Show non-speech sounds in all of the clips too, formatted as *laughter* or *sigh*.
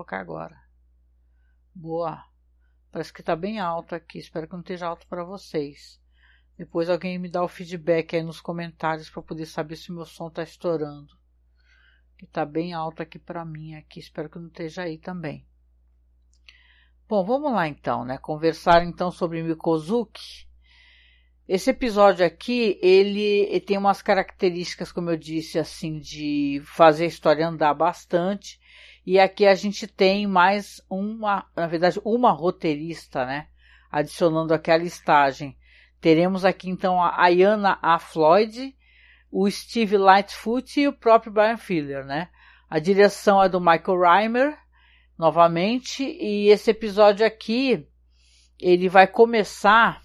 colocar agora. Boa. Parece que está bem alto aqui. Espero que não esteja alto para vocês. Depois alguém me dá o feedback aí nos comentários para poder saber se meu som está estourando. Que está bem alto aqui para mim aqui. Espero que não esteja aí também. Bom, vamos lá então, né? Conversar então sobre Mikozuki. Esse episódio aqui, ele, ele, tem umas características, como eu disse, assim, de fazer a história andar bastante. E aqui a gente tem mais uma, na verdade, uma roteirista, né? Adicionando aqui a listagem. Teremos aqui então a Ayana A. Floyd, o Steve Lightfoot e o próprio Brian Filler, né? A direção é do Michael Reimer, novamente, e esse episódio aqui, ele vai começar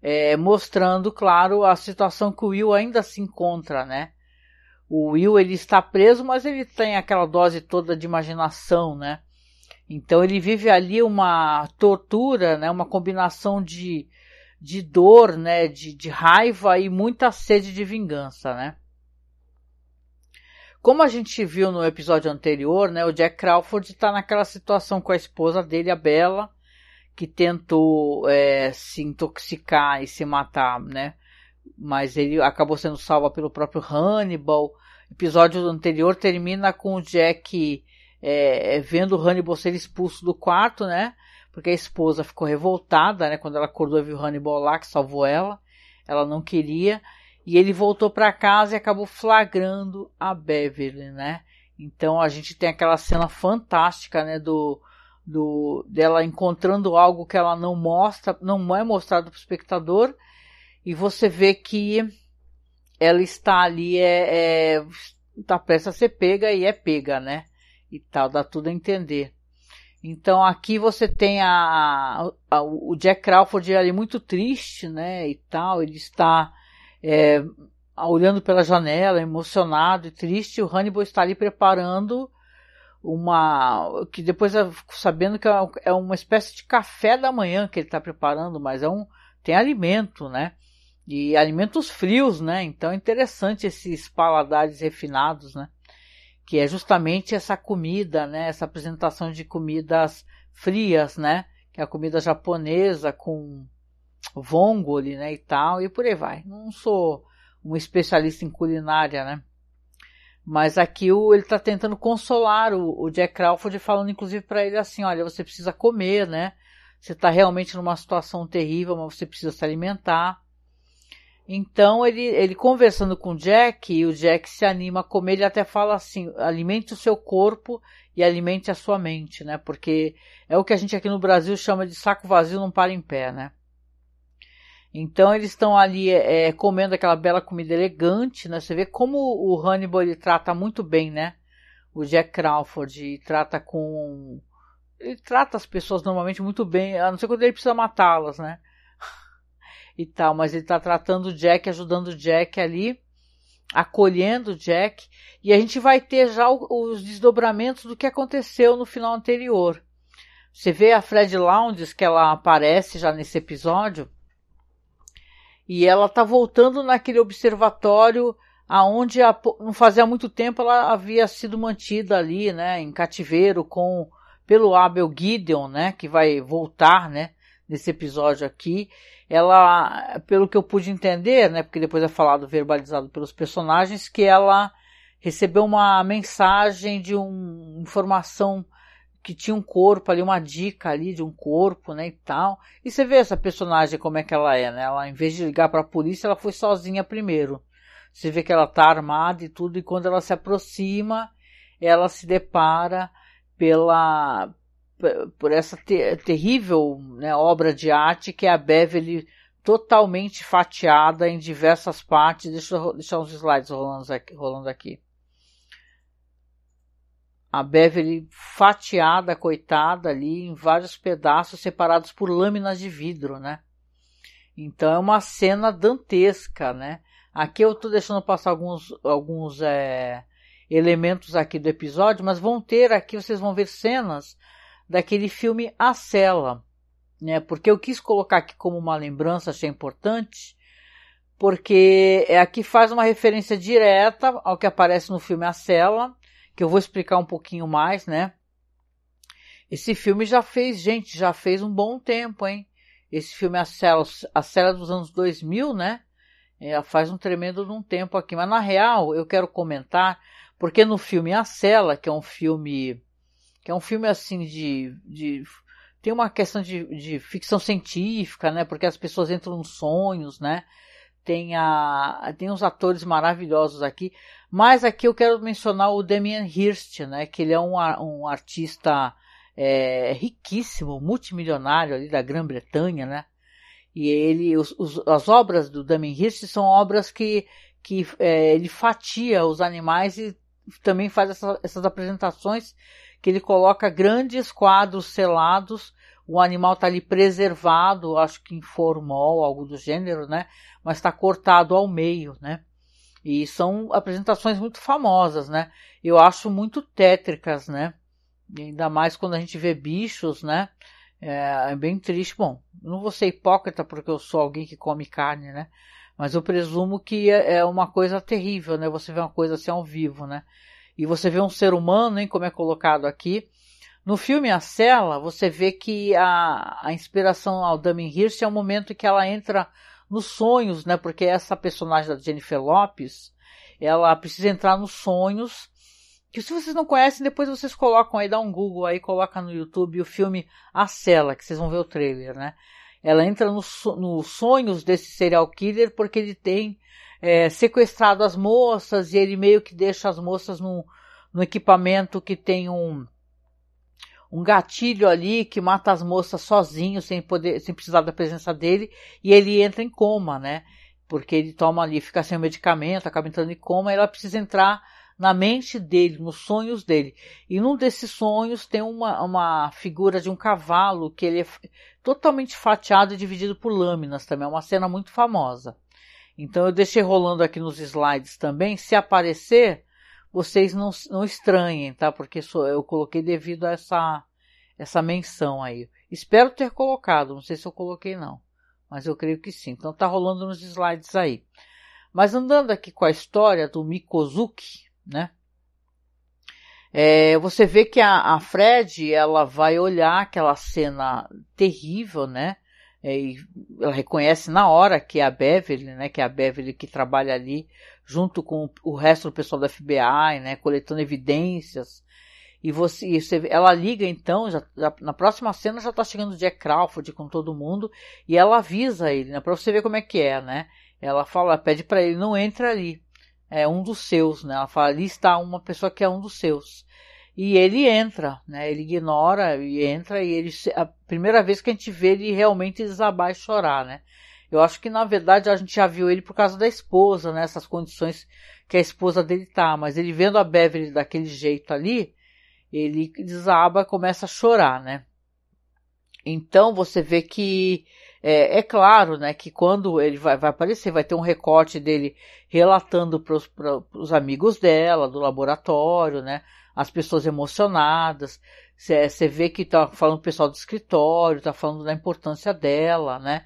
é, mostrando, claro, a situação que o Will ainda se encontra, né? O Will ele está preso, mas ele tem aquela dose toda de imaginação, né? Então ele vive ali uma tortura, né? Uma combinação de, de dor, né? De, de raiva e muita sede de vingança, né? Como a gente viu no episódio anterior, né? O Jack Crawford está naquela situação com a esposa dele, a Bella, que tentou é, se intoxicar e se matar, né? Mas ele acabou sendo salvo pelo próprio Hannibal. O episódio anterior termina com o Jack é, vendo o Hannibal ser expulso do quarto, né? Porque a esposa ficou revoltada, né? Quando ela acordou e viu o Hannibal lá, que salvou ela. Ela não queria. E ele voltou para casa e acabou flagrando a Beverly, né? Então a gente tem aquela cena fantástica, né? Do, do dela encontrando algo que ela não mostra, não é mostrado para o espectador, e você vê que ela está ali, é, é, tá prestes a ser pega e é pega, né? E tal, dá tudo a entender. Então aqui você tem a, a, o Jack Crawford ali muito triste, né? E tal, ele está é, olhando pela janela, emocionado e triste. O Hannibal está ali preparando uma que depois fico sabendo que é, é uma espécie de café da manhã que ele está preparando, mas é um tem alimento, né? E alimentos frios, né? Então é interessante esses paladares refinados, né? Que é justamente essa comida, né? Essa apresentação de comidas frias, né? Que é a comida japonesa com vongole, né? E tal, e por aí vai. Não sou um especialista em culinária, né? Mas aqui o, ele está tentando consolar o, o, Jack Crawford, falando inclusive para ele assim: olha, você precisa comer, né? Você está realmente numa situação terrível, mas você precisa se alimentar. Então ele, ele conversando com o Jack, e o Jack se anima a comer, ele até fala assim: alimente o seu corpo e alimente a sua mente, né? Porque é o que a gente aqui no Brasil chama de saco vazio não para em pé, né? Então eles estão ali é, comendo aquela bela comida elegante, né? Você vê como o Hannibal ele trata muito bem, né? O Jack Crawford trata com ele trata as pessoas normalmente muito bem, a não ser quando ele precisa matá-las, né? E tal, mas ele está tratando o Jack, ajudando o Jack ali, acolhendo o Jack, e a gente vai ter já os desdobramentos do que aconteceu no final anterior. Você vê a Fred Lounges que ela aparece já nesse episódio, e ela está voltando naquele observatório aonde não fazia muito tempo ela havia sido mantida ali, né, em cativeiro com pelo Abel Gideon, né, que vai voltar, né, nesse episódio aqui. Ela, pelo que eu pude entender, né, porque depois é falado verbalizado pelos personagens, que ela recebeu uma mensagem de uma informação que tinha um corpo ali, uma dica ali de um corpo, né, e tal. E você vê essa personagem como é que ela é, né? Ela, em vez de ligar para a polícia, ela foi sozinha primeiro. Você vê que ela tá armada e tudo, e quando ela se aproxima, ela se depara pela por essa ter, terrível né, obra de arte que é a Beverly totalmente fatiada em diversas partes. Deixa eu deixar uns slides rolando aqui. Rolando aqui a Beverly fatiada, coitada, ali em vários pedaços separados por lâminas de vidro, né? Então é uma cena dantesca, né? Aqui eu estou deixando passar alguns, alguns é, elementos aqui do episódio, mas vão ter aqui, vocês vão ver cenas daquele filme A Cela, né? Porque eu quis colocar aqui como uma lembrança, achei importante, porque aqui faz uma referência direta ao que aparece no filme A Cela, que eu vou explicar um pouquinho mais, né? Esse filme já fez, gente, já fez um bom tempo, hein? Esse filme é a cela, a cela dos anos 2000, né? É, faz um tremendo de um tempo aqui. Mas na real, eu quero comentar, porque no filme A Cela, que é um filme. Que é um filme assim de. de tem uma questão de, de ficção científica, né? Porque as pessoas entram nos sonhos, né? Tem, a, tem uns atores maravilhosos aqui. Mas aqui eu quero mencionar o Damien Hirst, né? Que ele é um, um artista é, riquíssimo, multimilionário ali da Grã-Bretanha, né? E ele, os, os, as obras do Damien Hirst são obras que, que é, ele fatia os animais e também faz essa, essas apresentações que ele coloca grandes quadros selados, o animal está ali preservado, acho que em formol, algo do gênero, né? Mas está cortado ao meio, né? E são apresentações muito famosas, né? Eu acho muito tétricas, né? ainda mais quando a gente vê bichos, né? É, é, bem triste. Bom, não vou ser hipócrita porque eu sou alguém que come carne, né? Mas eu presumo que é, é uma coisa terrível, né? Você vê uma coisa assim ao vivo, né? E você vê um ser humano, hein, como é colocado aqui. No filme A Cela, você vê que a, a inspiração ao Damien Hirst é o momento que ela entra nos sonhos, né? Porque essa personagem da Jennifer Lopes, ela precisa entrar nos sonhos que se vocês não conhecem, depois vocês colocam aí, dá um Google aí, coloca no YouTube o filme A Cela, que vocês vão ver o trailer, né? Ela entra nos no sonhos desse serial killer porque ele tem é, sequestrado as moças e ele meio que deixa as moças no, no equipamento que tem um, um gatilho ali que mata as moças sozinho, sem poder, sem precisar da presença dele, e ele entra em coma, né? Porque ele toma ali, fica sem o medicamento, acaba entrando em coma, e ela precisa entrar na mente dele, nos sonhos dele. E num desses sonhos tem uma, uma figura de um cavalo que ele é totalmente fatiado e dividido por lâminas também. É uma cena muito famosa. Então eu deixei rolando aqui nos slides também. Se aparecer, vocês não, não estranhem, tá? Porque eu coloquei devido a essa, essa menção aí. Espero ter colocado, não sei se eu coloquei não. Mas eu creio que sim. Então tá rolando nos slides aí. Mas andando aqui com a história do Mikozuki, né? É, você vê que a, a, Fred ela vai olhar aquela cena terrível, né? É, e ela reconhece na hora que é a Beverly, né? Que é a Beverly que trabalha ali junto com o resto do pessoal da FBI, né? Coletando evidências. E você, e você ela liga então, já, já, na próxima cena já tá chegando o Jack Crawford com todo mundo e ela avisa ele, né? Pra você ver como é que é, né? Ela fala, pede para ele não entre ali é um dos seus, né? Ela fala, ali está uma pessoa que é um dos seus. E ele entra, né? Ele ignora e entra e ele a primeira vez que a gente vê ele realmente desabar e chorar, né? Eu acho que na verdade a gente já viu ele por causa da esposa, né? Essas condições que a esposa dele tá, mas ele vendo a Beverly daquele jeito ali, ele desaba, começa a chorar, né? Então você vê que é, é, claro, né, que quando ele vai, vai, aparecer, vai ter um recorte dele relatando para os amigos dela, do laboratório, né, as pessoas emocionadas. Você vê que tá falando o pessoal do escritório, tá falando da importância dela, né,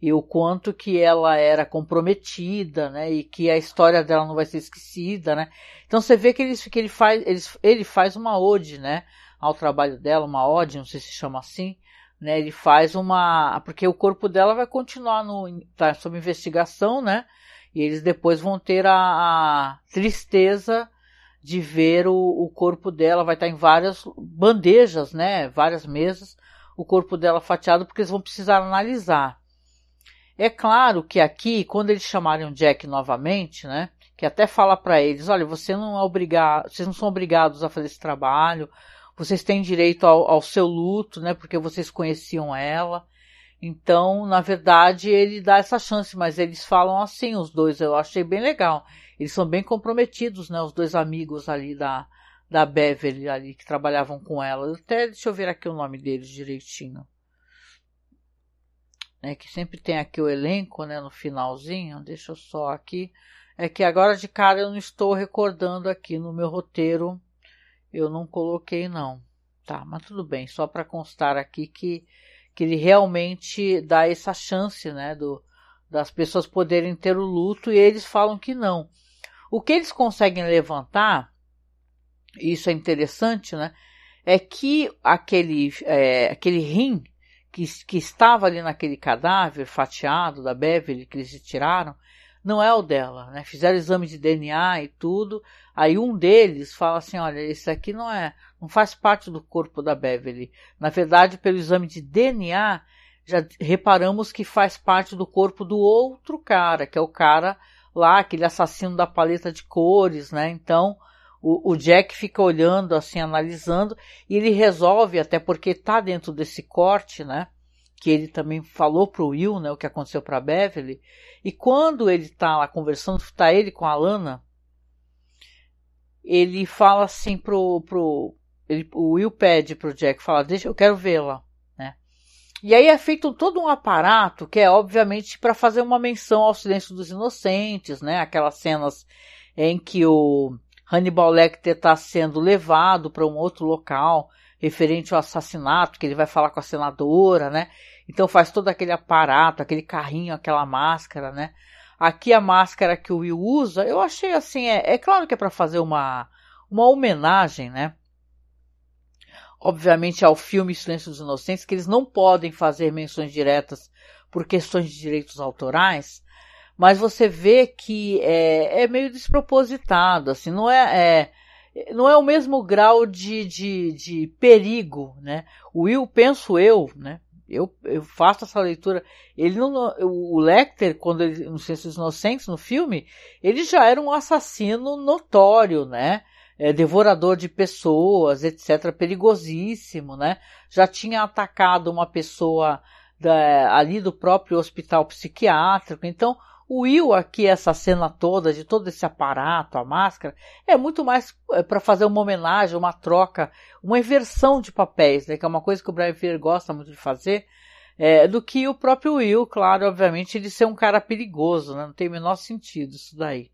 e o quanto que ela era comprometida, né, e que a história dela não vai ser esquecida, né. Então você vê que ele, que ele faz, ele, ele faz uma ode, né, ao trabalho dela, uma ode, não sei se chama assim, né? Ele faz uma. Porque o corpo dela vai continuar no. tá sob investigação, né? E eles depois vão ter a, a tristeza de ver o, o, corpo dela, vai estar em várias bandejas, né? Várias mesas, o corpo dela fatiado, porque eles vão precisar analisar. É claro que aqui, quando eles chamarem o Jack novamente, né? Que até fala para eles, olha, você não é obrigado, vocês não são obrigados a fazer esse trabalho, vocês têm direito ao, ao seu luto, né? Porque vocês conheciam ela. Então, na verdade, ele dá essa chance, mas eles falam assim, os dois, eu achei bem legal. Eles são bem comprometidos, né? Os dois amigos ali da, da Beverly ali que trabalhavam com ela. Até deixa eu ver aqui o nome deles direitinho. É que sempre tem aqui o elenco, né? No finalzinho. Deixa eu só aqui. É que agora de cara eu não estou recordando aqui no meu roteiro eu não coloquei não. Tá, mas tudo bem, só para constar aqui que, que ele realmente dá essa chance, né, do, das pessoas poderem ter o luto e eles falam que não. O que eles conseguem levantar, isso é interessante, né, é que aquele, é, aquele rim que, que estava ali naquele cadáver fatiado da Beverly que eles tiraram, não é o dela, né? Fizeram exame de DNA e tudo. Aí um deles fala assim, olha, esse aqui não é, não faz parte do corpo da Beverly. Na verdade, pelo exame de DNA, já reparamos que faz parte do corpo do outro cara, que é o cara lá, aquele assassino da paleta de cores, né? Então, o, o, Jack fica olhando, assim, analisando, e ele resolve, até porque tá dentro desse corte, né? Que ele também falou pro Will, né? O que aconteceu pra Beverly. E quando ele tá lá conversando, tá ele com a Lana, ele fala assim pro, pro ele, o Will pede pro Jack, fala, deixa, eu quero vê-la? E aí é feito todo um aparato que é obviamente para fazer uma menção ao silêncio dos inocentes, né? Aquelas cenas em que o Hannibal Lecter está sendo levado para um outro local referente ao assassinato, que ele vai falar com a senadora, né? Então faz todo aquele aparato, aquele carrinho, aquela máscara, né? Aqui a máscara que o Will usa, eu achei assim, é, é claro que é para fazer uma, uma homenagem, né? Obviamente ao filme Silêncio dos Inocentes, que eles não podem fazer menções diretas por questões de direitos autorais, mas você vê que é, é meio despropositado, assim, não é, é, não é o mesmo grau de, de, de perigo, né? O Will, penso eu, né? Eu, eu faço essa leitura. Ele não, o Lecter, quando ele, no Ciências Inocentes, no filme, ele já era um assassino notório, né? É, devorador de pessoas, etc., perigosíssimo, né? Já tinha atacado uma pessoa da, ali do próprio hospital psiquiátrico. Então, o Will aqui, essa cena toda, de todo esse aparato, a máscara, é muito mais é, para fazer uma homenagem, uma troca, uma inversão de papéis, né, que é uma coisa que o Brian Freire gosta muito de fazer, é, do que o próprio Will, claro, obviamente, de ser um cara perigoso, né, não tem o menor sentido isso daí.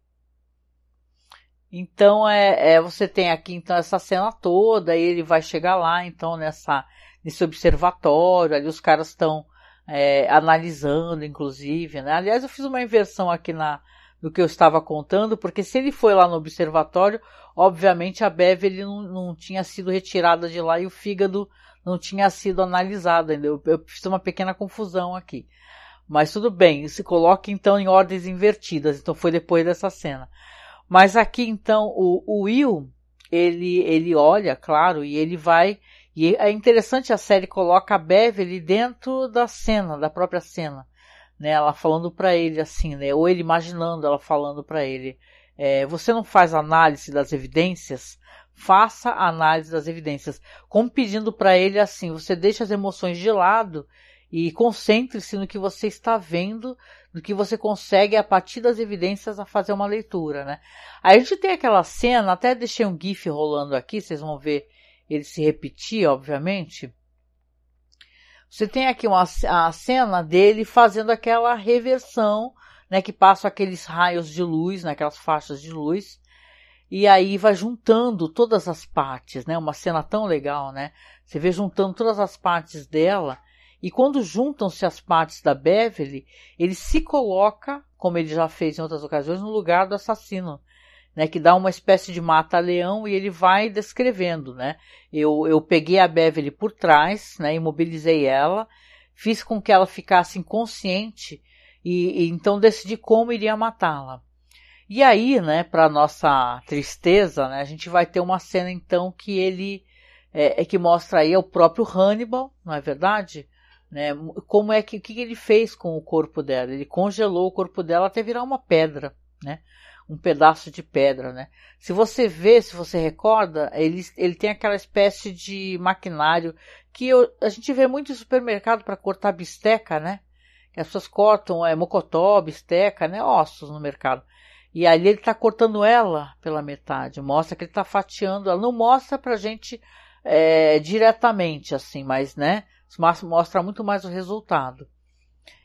Então é, é, você tem aqui então essa cena toda, ele vai chegar lá então nessa nesse observatório, ali os caras estão é, analisando, inclusive. Né? Aliás, eu fiz uma inversão aqui na, no que eu estava contando, porque se ele foi lá no observatório, obviamente a Beverly não, não tinha sido retirada de lá e o fígado não tinha sido analisado ainda. Eu, eu fiz uma pequena confusão aqui. Mas tudo bem, se coloca então em ordens invertidas, então foi depois dessa cena. Mas aqui então o, o Will, ele, ele olha, claro, e ele vai e é interessante a série coloca a Beverly dentro da cena, da própria cena, né? Ela falando para ele assim, né? Ou ele imaginando ela falando para ele, é, você não faz análise das evidências? Faça análise das evidências, como pedindo para ele assim, você deixa as emoções de lado e concentre-se no que você está vendo, no que você consegue a partir das evidências a fazer uma leitura, né? Aí a gente tem aquela cena, até deixei um gif rolando aqui, vocês vão ver ele se repetir, obviamente. Você tem aqui uma, a cena dele fazendo aquela reversão, né, que passa aqueles raios de luz, né, faixas de luz, e aí vai juntando todas as partes, né? Uma cena tão legal, né? Você vê juntando todas as partes dela, e quando juntam-se as partes da Beverly, ele se coloca, como ele já fez em outras ocasiões, no lugar do assassino né, que dá uma espécie de mata-leão e ele vai descrevendo, né? Eu, eu peguei a Beverly por trás, né, imobilizei ela, fiz com que ela ficasse inconsciente e, e então decidi como iria matá-la. E aí, né, para nossa tristeza, né, a gente vai ter uma cena então que ele é, é, que mostra aí o próprio Hannibal, não é verdade? Né, como é que o que ele fez com o corpo dela? Ele congelou o corpo dela até virar uma pedra, né? um pedaço de pedra, né? Se você vê, se você recorda, ele, ele tem aquela espécie de maquinário que eu, a gente vê muito em supermercado para cortar bisteca, né? As pessoas cortam é, mocotó, bisteca, né? Ossos no mercado. E ali ele está cortando ela pela metade, mostra que ele está fatiando ela. Não mostra pra gente é, diretamente, assim, mas, né? Mostra muito mais o resultado.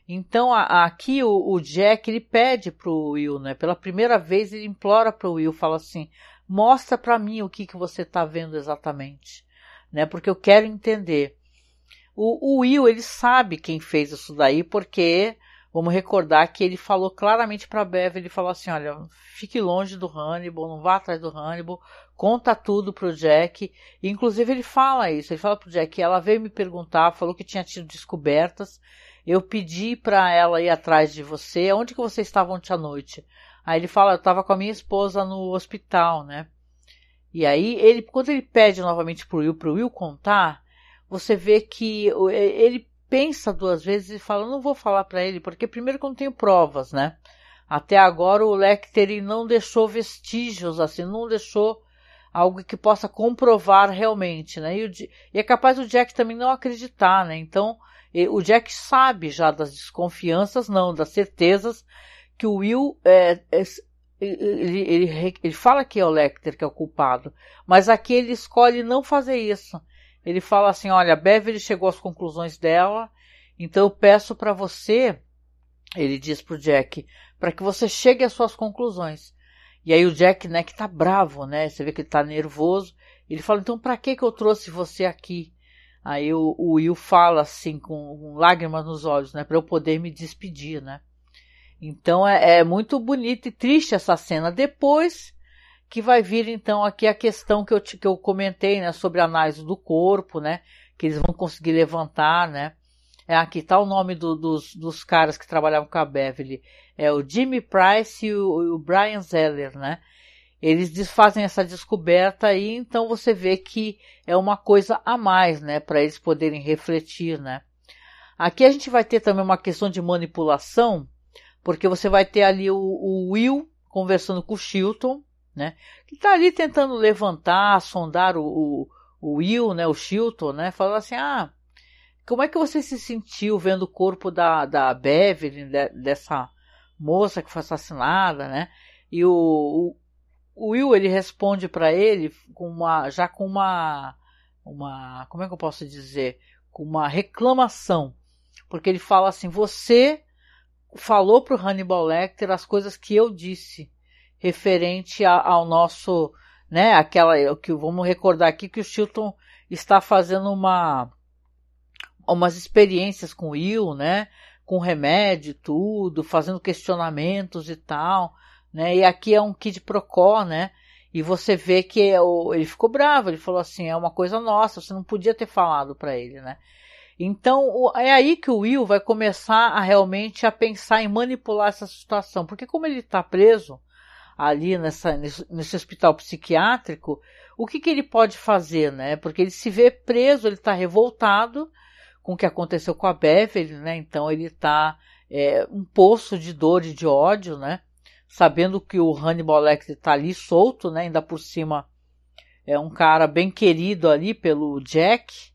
Então a, aqui o, o, Jack ele pede pro Will, né? Pela primeira vez ele implora pro Will, fala assim: mostra para mim o que que você está vendo exatamente, né? Porque eu quero entender. O, o, Will ele sabe quem fez isso daí porque vamos recordar que ele falou claramente para Bev, ele falou assim: olha, fique longe do Hannibal, não vá atrás do Hannibal. Conta tudo pro Jack. Inclusive ele fala isso, ele fala pro Jack, ela veio me perguntar, falou que tinha tido descobertas. Eu pedi para ela ir atrás de você. Onde que você estava ontem à noite? Aí ele fala, eu estava com a minha esposa no hospital, né? E aí ele, quando ele pede novamente pro Will, pro Will contar, você vê que ele pensa duas vezes e fala, não vou falar para ele, porque primeiro que eu não tenho provas, né? Até agora o Lecter não deixou vestígios, assim, não deixou algo que possa comprovar realmente, né? E, o, e, é capaz o Jack também não acreditar, né? Então, o Jack sabe já das desconfianças, não, das certezas que o Will é, é, ele, ele, ele fala que é o Lecter que é o culpado, mas aqui ele escolhe não fazer isso. Ele fala assim: olha, a Beverly chegou às conclusões dela, então eu peço para você, ele diz pro Jack, para que você chegue às suas conclusões. E aí o Jack, né, que tá bravo, né? Você vê que ele tá nervoso. Ele fala: então para que que eu trouxe você aqui? Aí o, o Will fala assim, com, com, lágrimas nos olhos, né? Para eu poder me despedir, né? Então é, é, muito bonita e triste essa cena. Depois que vai vir então aqui a questão que eu, que eu comentei, né? Sobre a análise do corpo, né? Que eles vão conseguir levantar, né? É, aqui tá o nome do, dos, dos caras que trabalhavam com a Beverly. É o Jimmy Price e o, o Brian Zeller, né? eles fazem essa descoberta aí, então você vê que é uma coisa a mais, né, para eles poderem refletir, né. Aqui a gente vai ter também uma questão de manipulação, porque você vai ter ali o, o Will conversando com o Chilton, né, que está ali tentando levantar, sondar o, o, o, Will, né, o Chilton, né, falando assim, ah, como é que você se sentiu vendo o corpo da, da Beverly, de, dessa moça que foi assassinada, né, e o, o o Will ele responde para ele com uma já com uma uma como é que eu posso dizer? Com uma reclamação. Porque ele fala assim você falou para o Hannibal Lecter as coisas que eu disse referente a, ao nosso né aquela que vamos recordar aqui que o Chilton está fazendo uma umas experiências com o Will né com remédio tudo fazendo questionamentos e tal né? E aqui é um Kid Procó, né? E você vê que é ele ficou bravo, ele falou assim, é uma coisa nossa, você não podia ter falado para ele, né? Então, é aí que o Will vai começar a realmente a pensar em manipular essa situação, porque como ele está preso ali nessa, nesse, nesse, hospital psiquiátrico, o que, que ele pode fazer, né? Porque ele se vê preso, ele está revoltado com o que aconteceu com a Beverly, né? Então ele está é, um poço de dor e de ódio, né? sabendo que o Hannibal Lecter está ali solto, né? Ainda por cima é um cara bem querido ali pelo Jack.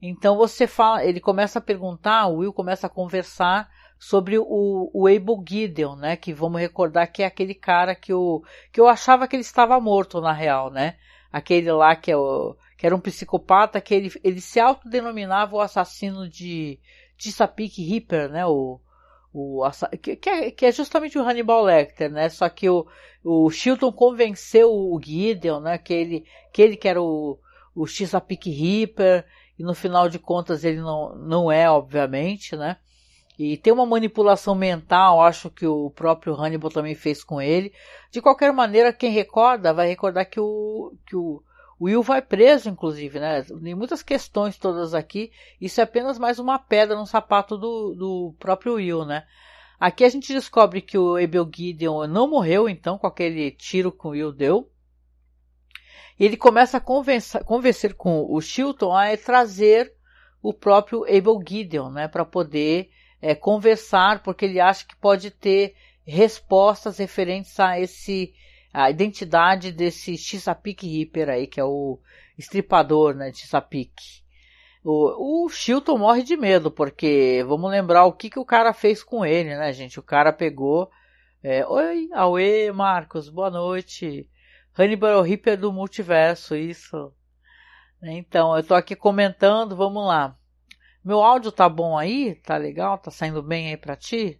Então você fala, ele começa a perguntar, o Will começa a conversar sobre o, o Abel Gideon, né? Que vamos recordar que é aquele cara que, o, que eu achava que ele estava morto na real, né? Aquele lá que, é o, que era um psicopata que ele, ele se autodenominava o assassino de Chesapeake Ripper, né? O, o, que, é, que é justamente o Hannibal Lecter, né? Só que o, o Chilton convenceu o Gideon, né? Que ele que, ele que era o, o Chesapeake Reaper, e no final de contas ele não, não é, obviamente, né? E tem uma manipulação mental, acho que o próprio Hannibal também fez com ele. De qualquer maneira, quem recorda vai recordar que o, que o, o Will vai preso, inclusive, né? Tem muitas questões todas aqui. Isso é apenas mais uma pedra no sapato do, do próprio Will, né? Aqui a gente descobre que o Abel Gideon não morreu, então, com aquele tiro que o Will deu. E ele começa a convencer, convencer com o Chilton a trazer o próprio Abel Gideon, né? Para poder é, conversar, porque ele acha que pode ter respostas referentes a esse a identidade desse Chesapeake Reaper aí, que é o estripador, né, de Chesapeake. O, o Chilton morre de medo, porque vamos lembrar o que, que o cara fez com ele, né, gente? O cara pegou. É, Oi, Aue, Marcos, boa noite. Hannibal Reaper do multiverso, isso. Então, eu tô aqui comentando, vamos lá. Meu áudio tá bom aí? Tá legal? Tá saindo bem aí pra ti?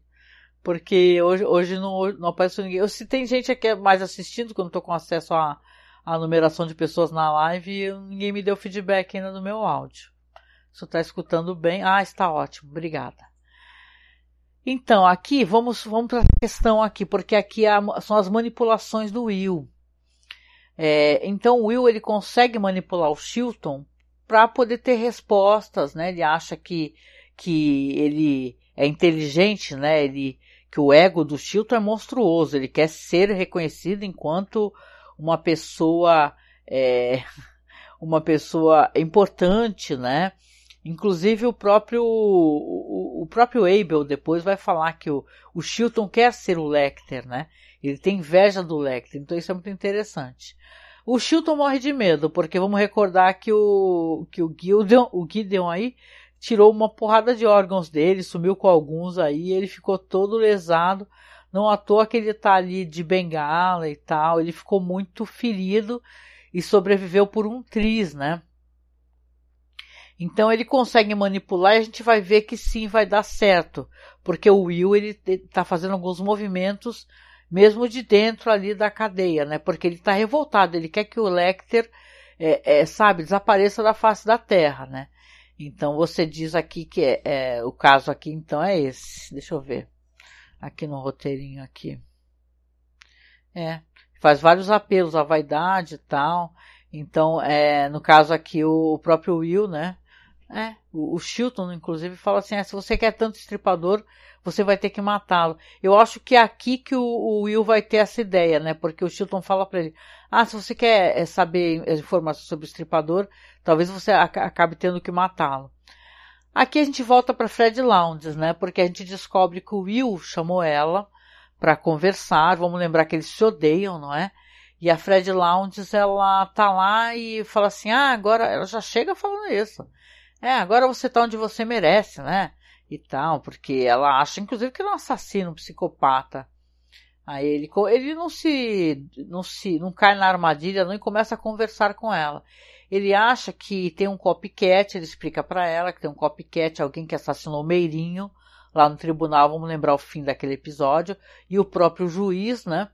Porque hoje, hoje não, não apareceu ninguém. Eu, se tem gente aqui mais assistindo, não estou com acesso à, à numeração de pessoas na live, ninguém me deu feedback ainda no meu áudio. Se está escutando bem, ah, está ótimo, obrigada. Então, aqui, vamos, vamos para a questão aqui, porque aqui são as manipulações do Will. É, então o Will ele consegue manipular o Chilton para poder ter respostas, né? Ele acha que que ele é inteligente, né? Ele que o ego do Chilton é monstruoso. Ele quer ser reconhecido enquanto uma pessoa é, *laughs* uma pessoa importante, né? Inclusive o próprio o, o, próprio Abel depois vai falar que o, o Chilton quer ser o Lecter, né? Ele tem inveja do Lecter, então isso é muito interessante. O Chilton morre de medo, porque vamos recordar que o que o Gideon, o Gideon aí tirou uma porrada de órgãos dele, sumiu com alguns aí, ele ficou todo lesado. Não à toa que ele tá ali de bengala e tal, ele ficou muito ferido e sobreviveu por um tris, né? Então ele consegue manipular e a gente vai ver que sim vai dar certo, porque o Will ele está fazendo alguns movimentos mesmo de dentro ali da cadeia, né? Porque ele está revoltado, ele quer que o Lecter, é, é, sabe, desapareça da face da Terra, né? Então você diz aqui que é, é, o caso aqui então é esse. Deixa eu ver aqui no roteirinho aqui. É, faz vários apelos à vaidade e tal. Então, é, no caso aqui, o, o próprio Will, né? É, o, o Chilton, inclusive, fala assim: ah, se você quer tanto estripador, você vai ter que matá-lo. Eu acho que é aqui que o, o, Will vai ter essa ideia, né? Porque o Chilton fala para ele: ah, se você quer é, saber informações sobre o estripador, talvez você acabe tendo que matá-lo. Aqui a gente volta para Fred Lounges, né? Porque a gente descobre que o Will chamou ela para conversar. Vamos lembrar que eles se odeiam, não é? E a Fred Lounges, ela tá lá e fala assim: ah, agora ela já chega falando isso. É, agora você tá onde você merece, né? E tal, porque ela acha, inclusive, que ele é um assassino, um psicopata. Aí ele, ele não se, não se, não cai na armadilha, não e começa a conversar com ela. Ele acha que tem um copycat, ele explica para ela que tem um copycat, alguém que assassinou o Meirinho lá no tribunal, vamos lembrar o fim daquele episódio, e o próprio juiz, né?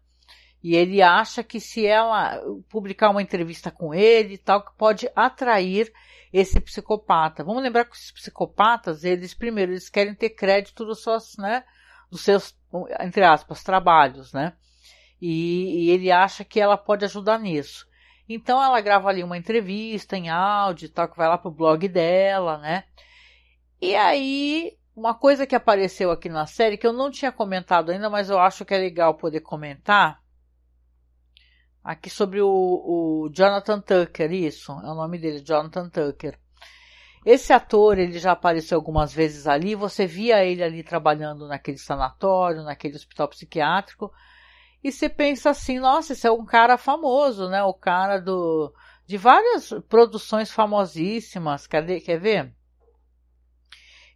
E ele acha que se ela publicar uma entrevista com ele e tal, que pode atrair esse psicopata. Vamos lembrar que os psicopatas, eles primeiro, eles querem ter crédito dos seus, né, dos seus, entre aspas, trabalhos, né? E, e ele acha que ela pode ajudar nisso. Então ela grava ali uma entrevista em áudio tal, que vai lá pro blog dela, né? E aí, uma coisa que apareceu aqui na série, que eu não tinha comentado ainda, mas eu acho que é legal poder comentar, Aqui sobre o, o Jonathan Tucker, isso, é o nome dele, Jonathan Tucker. Esse ator, ele já apareceu algumas vezes ali, você via ele ali trabalhando naquele sanatório, naquele hospital psiquiátrico, e você pensa assim, nossa, esse é um cara famoso, né? O cara do de várias produções famosíssimas, quer, quer ver?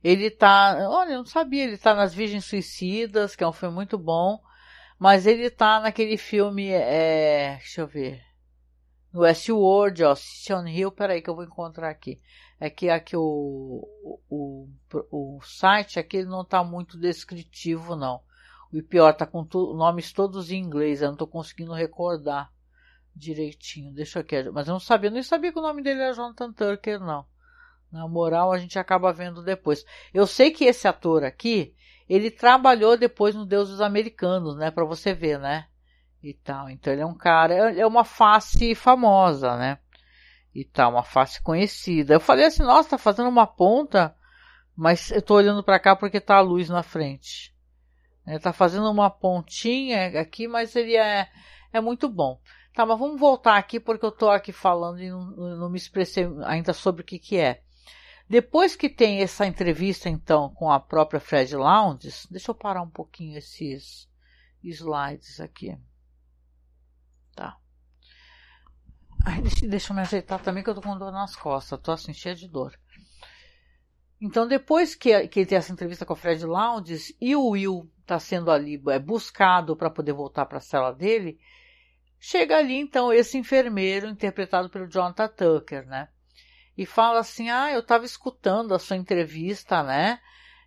Ele tá, olha, eu não sabia, ele tá nas Virgens Suicidas, que é um filme muito bom. Mas ele tá naquele filme, é, deixa eu ver, no Westworld, ó, Sion Hill, peraí que eu vou encontrar aqui. É que aqui o, o, o, o site aqui não tá muito descritivo, não. O pior, tá com tu, nomes todos em inglês, eu não tô conseguindo recordar direitinho. Deixa eu aqui. Mas eu não sabia, eu nem sabia que o nome dele era Jonathan Tucker, não. Na moral, a gente acaba vendo depois. Eu sei que esse ator aqui, ele trabalhou depois no Deus dos Americanos, né? Para você ver, né? E tal. Então ele é um cara, é uma face famosa, né? E tal, uma face conhecida. Eu falei assim, nossa, tá fazendo uma ponta, mas eu tô olhando para cá porque tá a luz na frente. Ele tá fazendo uma pontinha aqui, mas ele é, é muito bom. Tá, mas vamos voltar aqui porque eu tô aqui falando e não, não me expressei ainda sobre o que que é. Depois que tem essa entrevista, então, com a própria Fred Lounges, deixa eu parar um pouquinho esses slides aqui. Tá. Ai, deixa, deixa eu me ajeitar também que eu tô com dor nas costas, tô assim, cheia de dor. Então, depois que, que ele tem essa entrevista com a Fred Lounges e o Will está sendo ali é, buscado para poder voltar para a cela dele, chega ali então esse enfermeiro interpretado pelo Jonathan Tucker, né? E fala assim: Ah, eu estava escutando a sua entrevista, né?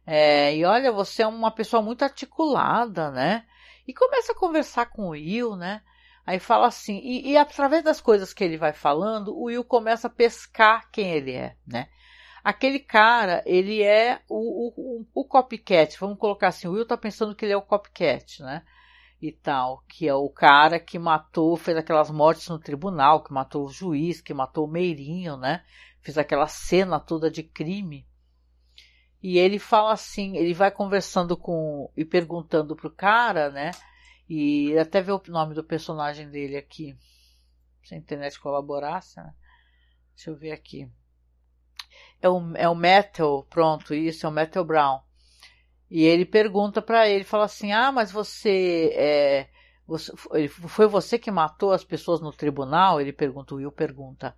É, e olha, você é uma pessoa muito articulada, né? E começa a conversar com o Will, né? Aí fala assim, e, e, através das coisas que ele vai falando, o Will começa a pescar quem ele é, né? Aquele cara, ele é o, o, o copycat, vamos colocar assim, o Will tá pensando que ele é o copycat, né? e tal, que é o cara que matou, fez aquelas mortes no tribunal, que matou o juiz, que matou o Meirinho, né? Fez aquela cena toda de crime. E ele fala assim, ele vai conversando com e perguntando pro cara, né? E até ver o nome do personagem dele aqui. Se a internet colaborasse, né? Deixa eu ver aqui. É o, é o Metal, pronto, isso, é o Metal Brown. E ele pergunta para ele, fala assim: Ah, mas você, é, você, foi você que matou as pessoas no tribunal? Ele pergunta, o Will pergunta.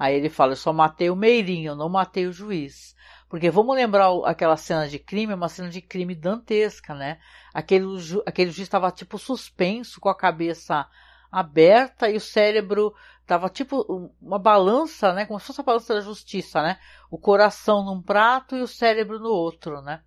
Aí ele fala: Eu só matei o Meirinho, não matei o juiz. Porque vamos lembrar aquela cena de crime, é uma cena de crime dantesca, né? Aquele, aquele juiz estava tipo suspenso, com a cabeça aberta e o cérebro estava tipo uma balança, né? Como se fosse a balança da justiça, né? O coração num prato e o cérebro no outro, né?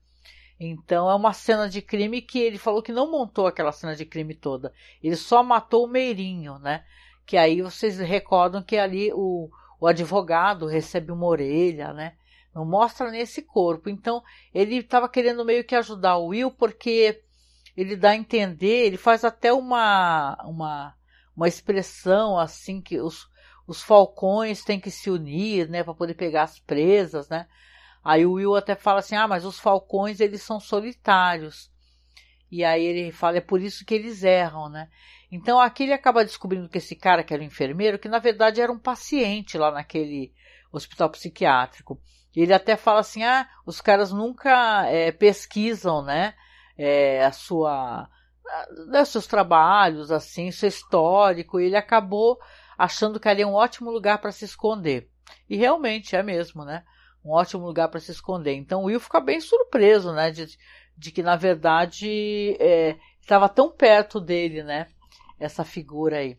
Então é uma cena de crime que ele falou que não montou aquela cena de crime toda. Ele só matou o Meirinho, né? Que aí vocês recordam que ali o, o advogado recebe uma orelha, né? Não mostra nesse corpo. Então ele estava querendo meio que ajudar o Will porque ele dá a entender, ele faz até uma uma, uma expressão assim que os, os falcões têm que se unir, né, para poder pegar as presas, né? Aí o Will até fala assim: ah, mas os falcões eles são solitários. E aí ele fala: é por isso que eles erram, né? Então aqui ele acaba descobrindo que esse cara, que era o enfermeiro, que na verdade era um paciente lá naquele hospital psiquiátrico. E ele até fala assim: ah, os caras nunca é, pesquisam, né? É, a sua. Né, seus trabalhos, assim, seu histórico, e ele acabou achando que ali é um ótimo lugar para se esconder. E realmente é mesmo, né? um ótimo lugar para se esconder. Então o Will fica bem surpreso, né, de, de que na verdade é, estava tão perto dele, né, essa figura aí.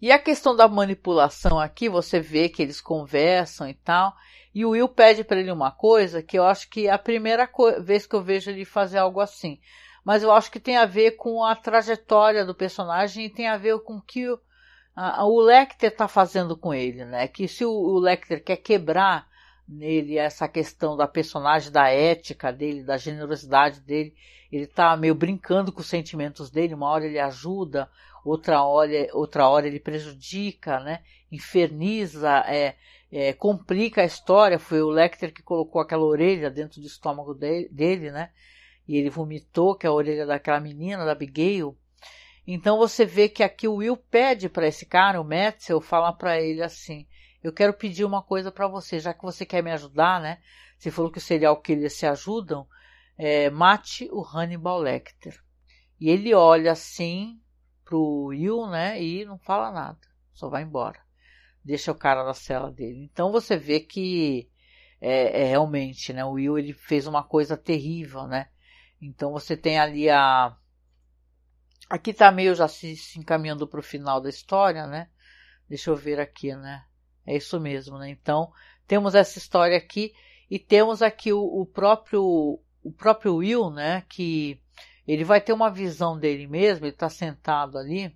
E a questão da manipulação aqui, você vê que eles conversam e tal, e o Will pede para ele uma coisa que eu acho que é a primeira vez que eu vejo ele fazer algo assim. Mas eu acho que tem a ver com a trajetória do personagem e tem a ver com o que o, a, o Lecter está fazendo com ele, né? Que se o, o Lecter quer quebrar nele essa questão da personagem, da ética dele, da generosidade dele. Ele tá meio brincando com os sentimentos dele, uma hora ele ajuda, outra hora, outra hora ele prejudica, né? Inferniza, é, é, complica a história. Foi o Lecter que colocou aquela orelha dentro do estômago dele, dele, né? E ele vomitou, que é a orelha daquela menina, da Abigail. Então você vê que aqui o Will pede para esse cara, o Metzel, fala para ele assim: eu quero pedir uma coisa para você, já que você quer me ajudar, né? Você falou que o serial killers se ajudam, é, mate o Hannibal Lecter. E ele olha assim pro Will, né? E não fala nada, só vai embora. Deixa o cara na cela dele. Então você vê que é, é realmente, né? O Will ele fez uma coisa terrível, né? Então você tem ali a Aqui tá meio já se, se encaminhando para o final da história, né? Deixa eu ver aqui, né? É isso mesmo, né? Então, temos essa história aqui e temos aqui o, o próprio o próprio Will, né, que ele vai ter uma visão dele mesmo, ele está sentado ali,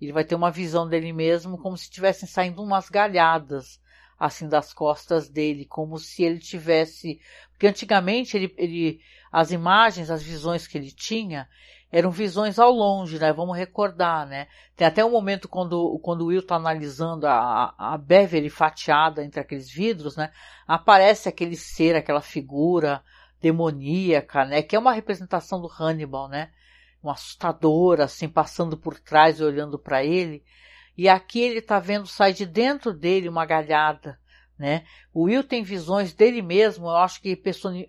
ele vai ter uma visão dele mesmo como se estivessem saindo umas galhadas assim das costas dele, como se ele tivesse, porque antigamente ele, ele as imagens, as visões que ele tinha, eram visões ao longe, né? Vamos recordar, né? Tem até um momento quando, quando o Will está analisando a, a Beverly fatiada entre aqueles vidros, né? Aparece aquele ser, aquela figura demoníaca, né? Que é uma representação do Hannibal, né? Um assustador, assim, passando por trás e olhando para ele. E aqui ele está vendo sair de dentro dele uma galhada, né? O Will tem visões dele mesmo, eu acho que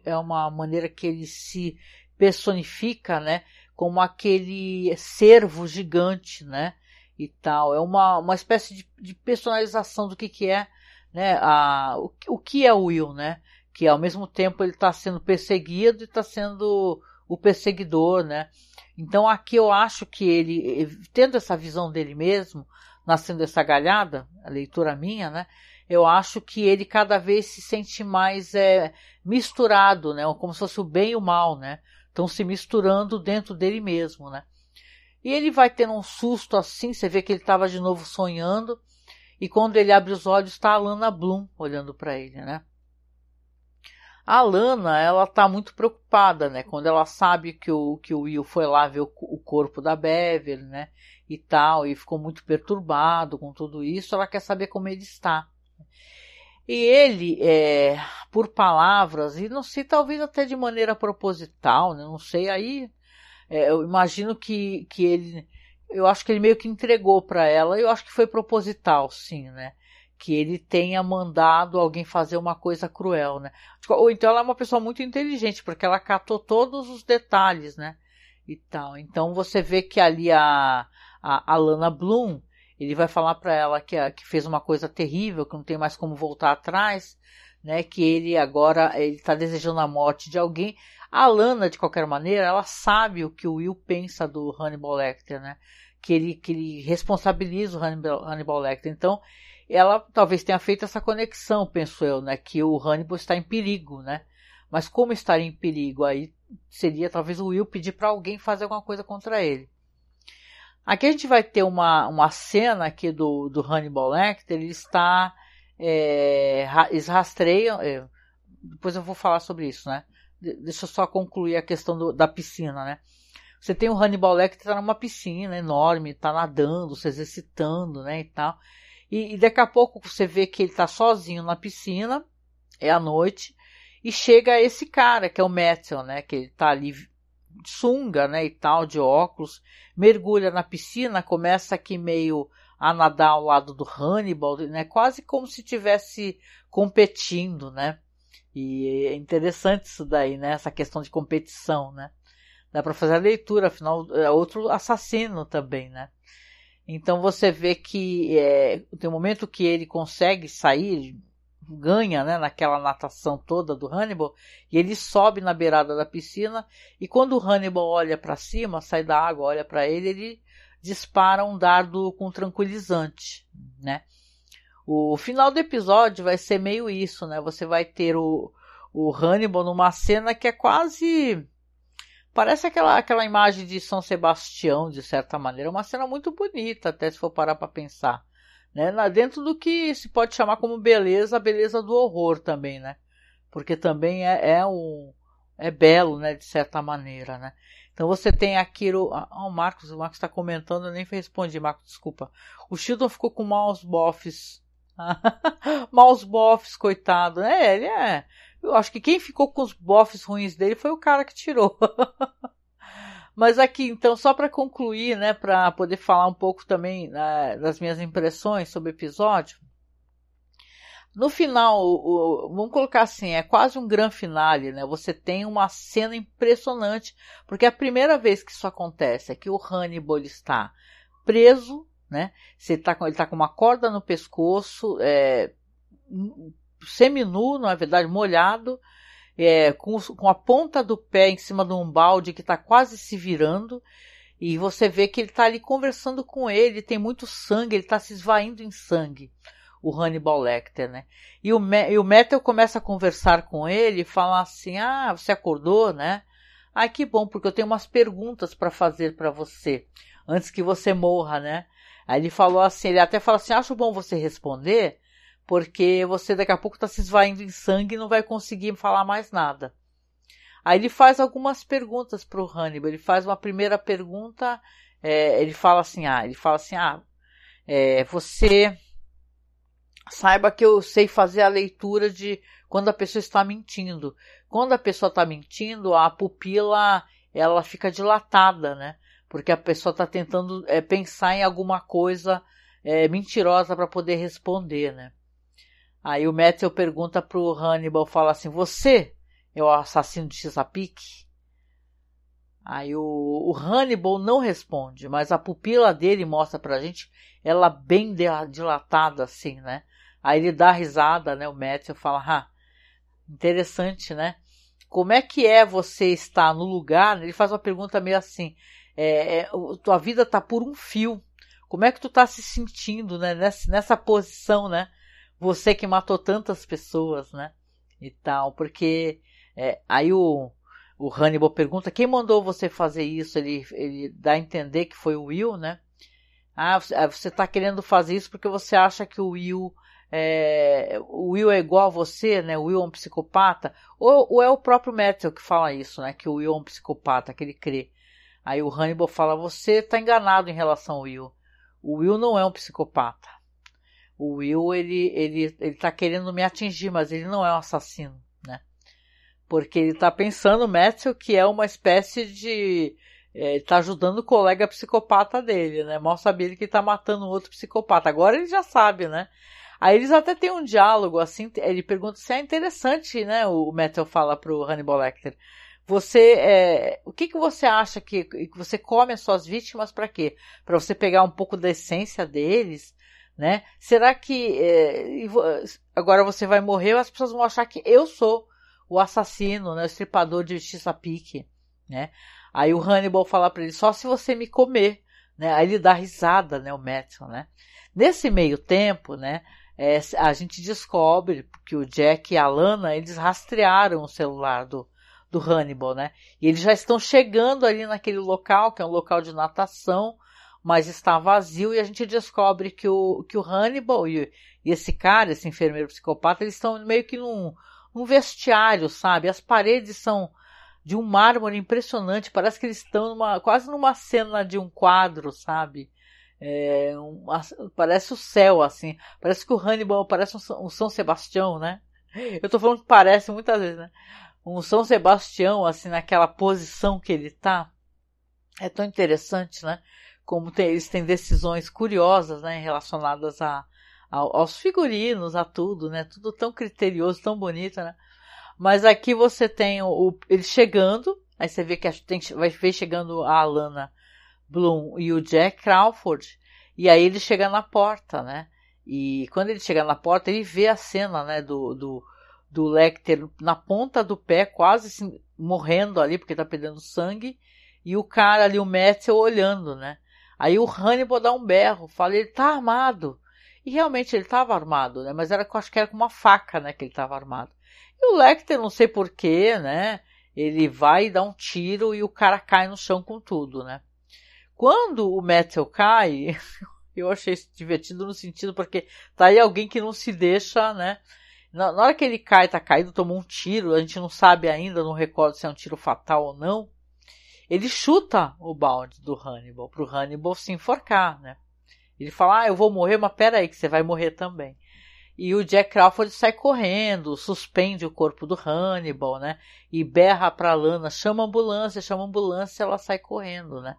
é uma maneira que ele se personifica, né? como aquele cervo gigante, né? E tal. É uma, uma espécie de, de personalização do que, que é, né? A, o, o que é o Will, né? Que ao mesmo tempo ele está sendo perseguido e está sendo o perseguidor, né? Então aqui eu acho que ele, tendo essa visão dele mesmo, nascendo essa galhada, a leitura minha, né? Eu acho que ele cada vez se sente mais é, misturado, né? Como se fosse o bem e o mal, né? estão se misturando dentro dele mesmo, né? E ele vai tendo um susto assim, você vê que ele estava de novo sonhando, e quando ele abre os olhos está a Lana Bloom olhando para ele, né? A Lana, ela tá muito preocupada, né? Quando ela sabe que o, que o Will foi lá ver o, o corpo da Beverly, né? E tal, e ficou muito perturbado com tudo isso, ela quer saber como ele está. E ele, é, por palavras, e não sei, talvez até de maneira proposital, né? Não sei, aí é, eu imagino que, que ele, eu acho que ele meio que entregou para ela, eu acho que foi proposital, sim, né? que ele tenha mandado alguém fazer uma coisa cruel, né? Ou então ela é uma pessoa muito inteligente, porque ela catou todos os detalhes, né? E tal. Então você vê que ali a, a, a Lana Bloom, ele vai falar para ela que, que fez uma coisa terrível, que não tem mais como voltar atrás, né? Que ele agora ele está desejando a morte de alguém. A Lana, de qualquer maneira, ela sabe o que o Will pensa do Hannibal Lecter, né? Que ele, que ele responsabiliza o Hannibal, Hannibal Lecter. Então, ela talvez tenha feito essa conexão, penso eu, né, que o Hannibal está em perigo, né? Mas como estaria em perigo? Aí seria talvez o Will pedir para alguém fazer alguma coisa contra ele. Aqui a gente vai ter uma, uma cena aqui do, do Hannibal Lecter, ele está, é, eles rastreiam, é, depois eu vou falar sobre isso, né? Deixa eu só concluir a questão do, da piscina, né? Você tem o Hannibal Lecter está numa piscina enorme, está nadando, se exercitando, né, e tal. E, e daqui a pouco você vê que ele está sozinho na piscina, é à noite, e chega esse cara, que é o Metal, né? Que ele tá ali sunga, né? E tal, de óculos, mergulha na piscina, começa aqui meio a nadar ao lado do Hannibal, né? Quase como se tivesse competindo, né? E é interessante isso daí, né? Essa questão de competição, né? Dá para fazer a leitura, afinal, é outro assassino também, né? Então você vê que é, tem um momento que ele consegue sair, ganha né, naquela natação toda do Hannibal, e ele sobe na beirada da piscina, e quando o Hannibal olha para cima, sai da água, olha para ele, ele dispara um dardo com tranquilizante, né? O final do episódio vai ser meio isso, né? Você vai ter o, o Hannibal numa cena que é quase Parece aquela, aquela imagem de São Sebastião, de certa maneira. Uma cena muito bonita, até se for parar para pensar. Né? Dentro do que se pode chamar como beleza, a beleza do horror também, né? Porque também é, é um. É belo, né? De certa maneira, né? Então você tem aquilo. Ah, o Marcos, o Marcos está comentando, eu nem respondi, Marcos, desculpa. O Shildon ficou com maus bofs. *laughs* maus bofs, coitado. É, ele é. Eu acho que quem ficou com os bofs ruins dele foi o cara que tirou. *laughs* Mas aqui, então, só para concluir, né, para poder falar um pouco também né, das minhas impressões sobre o episódio. No final, o, vamos colocar assim, é quase um grande finale, né? Você tem uma cena impressionante, porque é a primeira vez que isso acontece é que o Hannibal está preso, né? Tá com, ele está com uma corda no pescoço, é, seminu, na verdade, molhado, é, com, com a ponta do pé em cima de um balde que está quase se virando. E você vê que ele está ali conversando com ele, tem muito sangue, ele está se esvaindo em sangue, o Hannibal Lecter, né? E o, e o Metal começa a conversar com ele e fala assim: Ah, você acordou, né? Ai, que bom, porque eu tenho umas perguntas para fazer para você, antes que você morra, né? Aí ele falou assim: ele até fala assim: Acho bom você responder, porque você daqui a pouco está se esvaindo em sangue e não vai conseguir falar mais nada. Aí ele faz algumas perguntas para o Hannibal. Ele faz uma primeira pergunta, é, ele fala assim, ah, ele fala assim, ah, é, você saiba que eu sei fazer a leitura de quando a pessoa está mentindo. Quando a pessoa está mentindo, a pupila ela fica dilatada, né? Porque a pessoa está tentando é, pensar em alguma coisa é, mentirosa para poder responder, né? Aí o Metzel pergunta pro Hannibal, fala assim, você é o assassino de Chesapeake? Aí o, o, Hannibal não responde, mas a pupila dele mostra pra gente ela bem dilatada assim, né? Aí ele dá risada, né? O Metzel fala, ah, interessante, né? Como é que é você estar no lugar? Ele faz uma pergunta meio assim, é, é, tua vida tá por um fio. Como é que tu tá se sentindo, né? Nessa, nessa posição, né? Você que matou tantas pessoas, né? E tal, porque é, aí o, o Hannibal pergunta quem mandou você fazer isso? Ele, ele dá a entender que foi o Will, né? Ah, você está ah, querendo fazer isso porque você acha que o Will é, o Will é igual a você, né? O Will é um psicopata. Ou, ou é o próprio Metal que fala isso, né? Que o Will é um psicopata, que ele crê. Aí o Hannibal fala: você está enganado em relação ao Will. O Will não é um psicopata. O Will ele ele ele está querendo me atingir, mas ele não é um assassino, né? Porque ele está pensando Matthew que é uma espécie de é, ele tá ajudando o colega psicopata dele, né? Mal sabia ele que está matando outro psicopata. Agora ele já sabe, né? Aí eles até têm um diálogo assim, ele pergunta se é interessante, né? O Matthew fala pro Hannibal Lecter. Você, é, o que que você acha que, que você come as suas vítimas para quê? Para você pegar um pouco da essência deles, né? Será que é, agora você vai morrer as pessoas vão achar que eu sou o assassino, né? O estripador de justiça pique, né? Aí o Hannibal fala para ele só se você me comer, né? Aí ele dá risada, né? O Matthew, né? Nesse meio tempo, né? É, a gente descobre que o Jack e a Lana eles rastrearam o celular do do Hannibal, né? E eles já estão chegando ali naquele local, que é um local de natação, mas está vazio, e a gente descobre que o, que o Hannibal e, e esse cara, esse enfermeiro psicopata, eles estão meio que num, num vestiário, sabe? As paredes são de um mármore impressionante, parece que eles estão numa, quase numa cena de um quadro, sabe? É, parece o céu, assim. Parece que o Hannibal parece um, um São Sebastião, né? Eu tô falando que parece muitas vezes, né? um São Sebastião, assim, naquela posição que ele tá. É tão interessante, né? Como tem, eles têm decisões curiosas, né? Relacionadas a, a, aos figurinos, a tudo, né? Tudo tão criterioso, tão bonito, né? Mas aqui você tem o, o ele chegando, aí você vê que tem, vai ver chegando a Alana Bloom e o Jack Crawford, e aí ele chega na porta, né? E quando ele chega na porta, ele vê a cena, né, do, do, do Lecter na ponta do pé, quase assim, morrendo ali, porque tá perdendo sangue, e o cara ali, o Metzel, olhando, né? Aí o Hannibal dá um berro, fala, ele tá armado. E realmente ele estava armado, né? Mas era, acho que era com uma faca, né, que ele estava armado. E o Lecter, não sei porquê, né? Ele vai dar um tiro e o cara cai no chão com tudo, né? Quando o Metzel cai, *laughs* eu achei divertido no sentido porque tá aí alguém que não se deixa, né? Na, na hora que ele cai, tá caído, tomou um tiro, a gente não sabe ainda, não recordo se é um tiro fatal ou não. Ele chuta o balde do Hannibal, pro Hannibal se enforcar, né? Ele fala, ah, eu vou morrer, mas pera aí que você vai morrer também. E o Jack Crawford sai correndo, suspende o corpo do Hannibal, né? E berra pra Lana, chama ambulância, chama ambulância, ela sai correndo, né?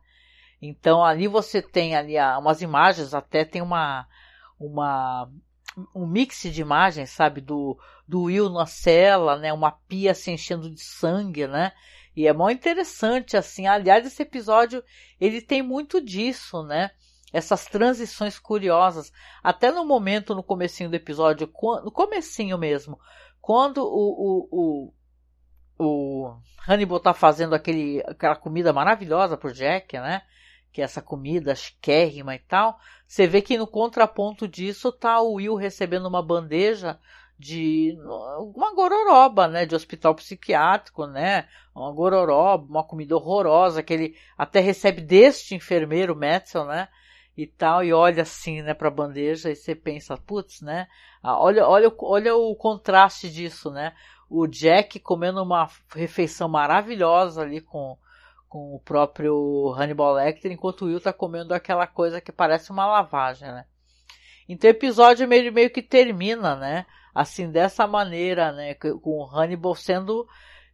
Então ali você tem ali umas imagens, até tem uma uma um mix de imagens, sabe, do, do Will na cela, né, uma pia se enchendo de sangue, né, e é muito interessante, assim, aliás, esse episódio, ele tem muito disso, né, essas transições curiosas, até no momento, no comecinho do episódio, no comecinho mesmo, quando o, o, o, o Hannibal tá fazendo aquele, aquela comida maravilhosa pro Jack, né, que é essa comida chiquérrima e tal, você vê que no contraponto disso tá o Will recebendo uma bandeja de uma gororoba, né, de hospital psiquiátrico, né, uma gororoba, uma comida horrorosa que ele até recebe deste enfermeiro Metzel, né, e tal, e olha assim, né, para a bandeja e você pensa, putz, né, olha, olha, olha o contraste disso, né, o Jack comendo uma refeição maravilhosa ali com com o próprio Hannibal Lecter, enquanto o Will tá comendo aquela coisa que parece uma lavagem, né? Então o episódio meio, meio que termina, né? Assim, dessa maneira, né? Com o Hannibal sendo,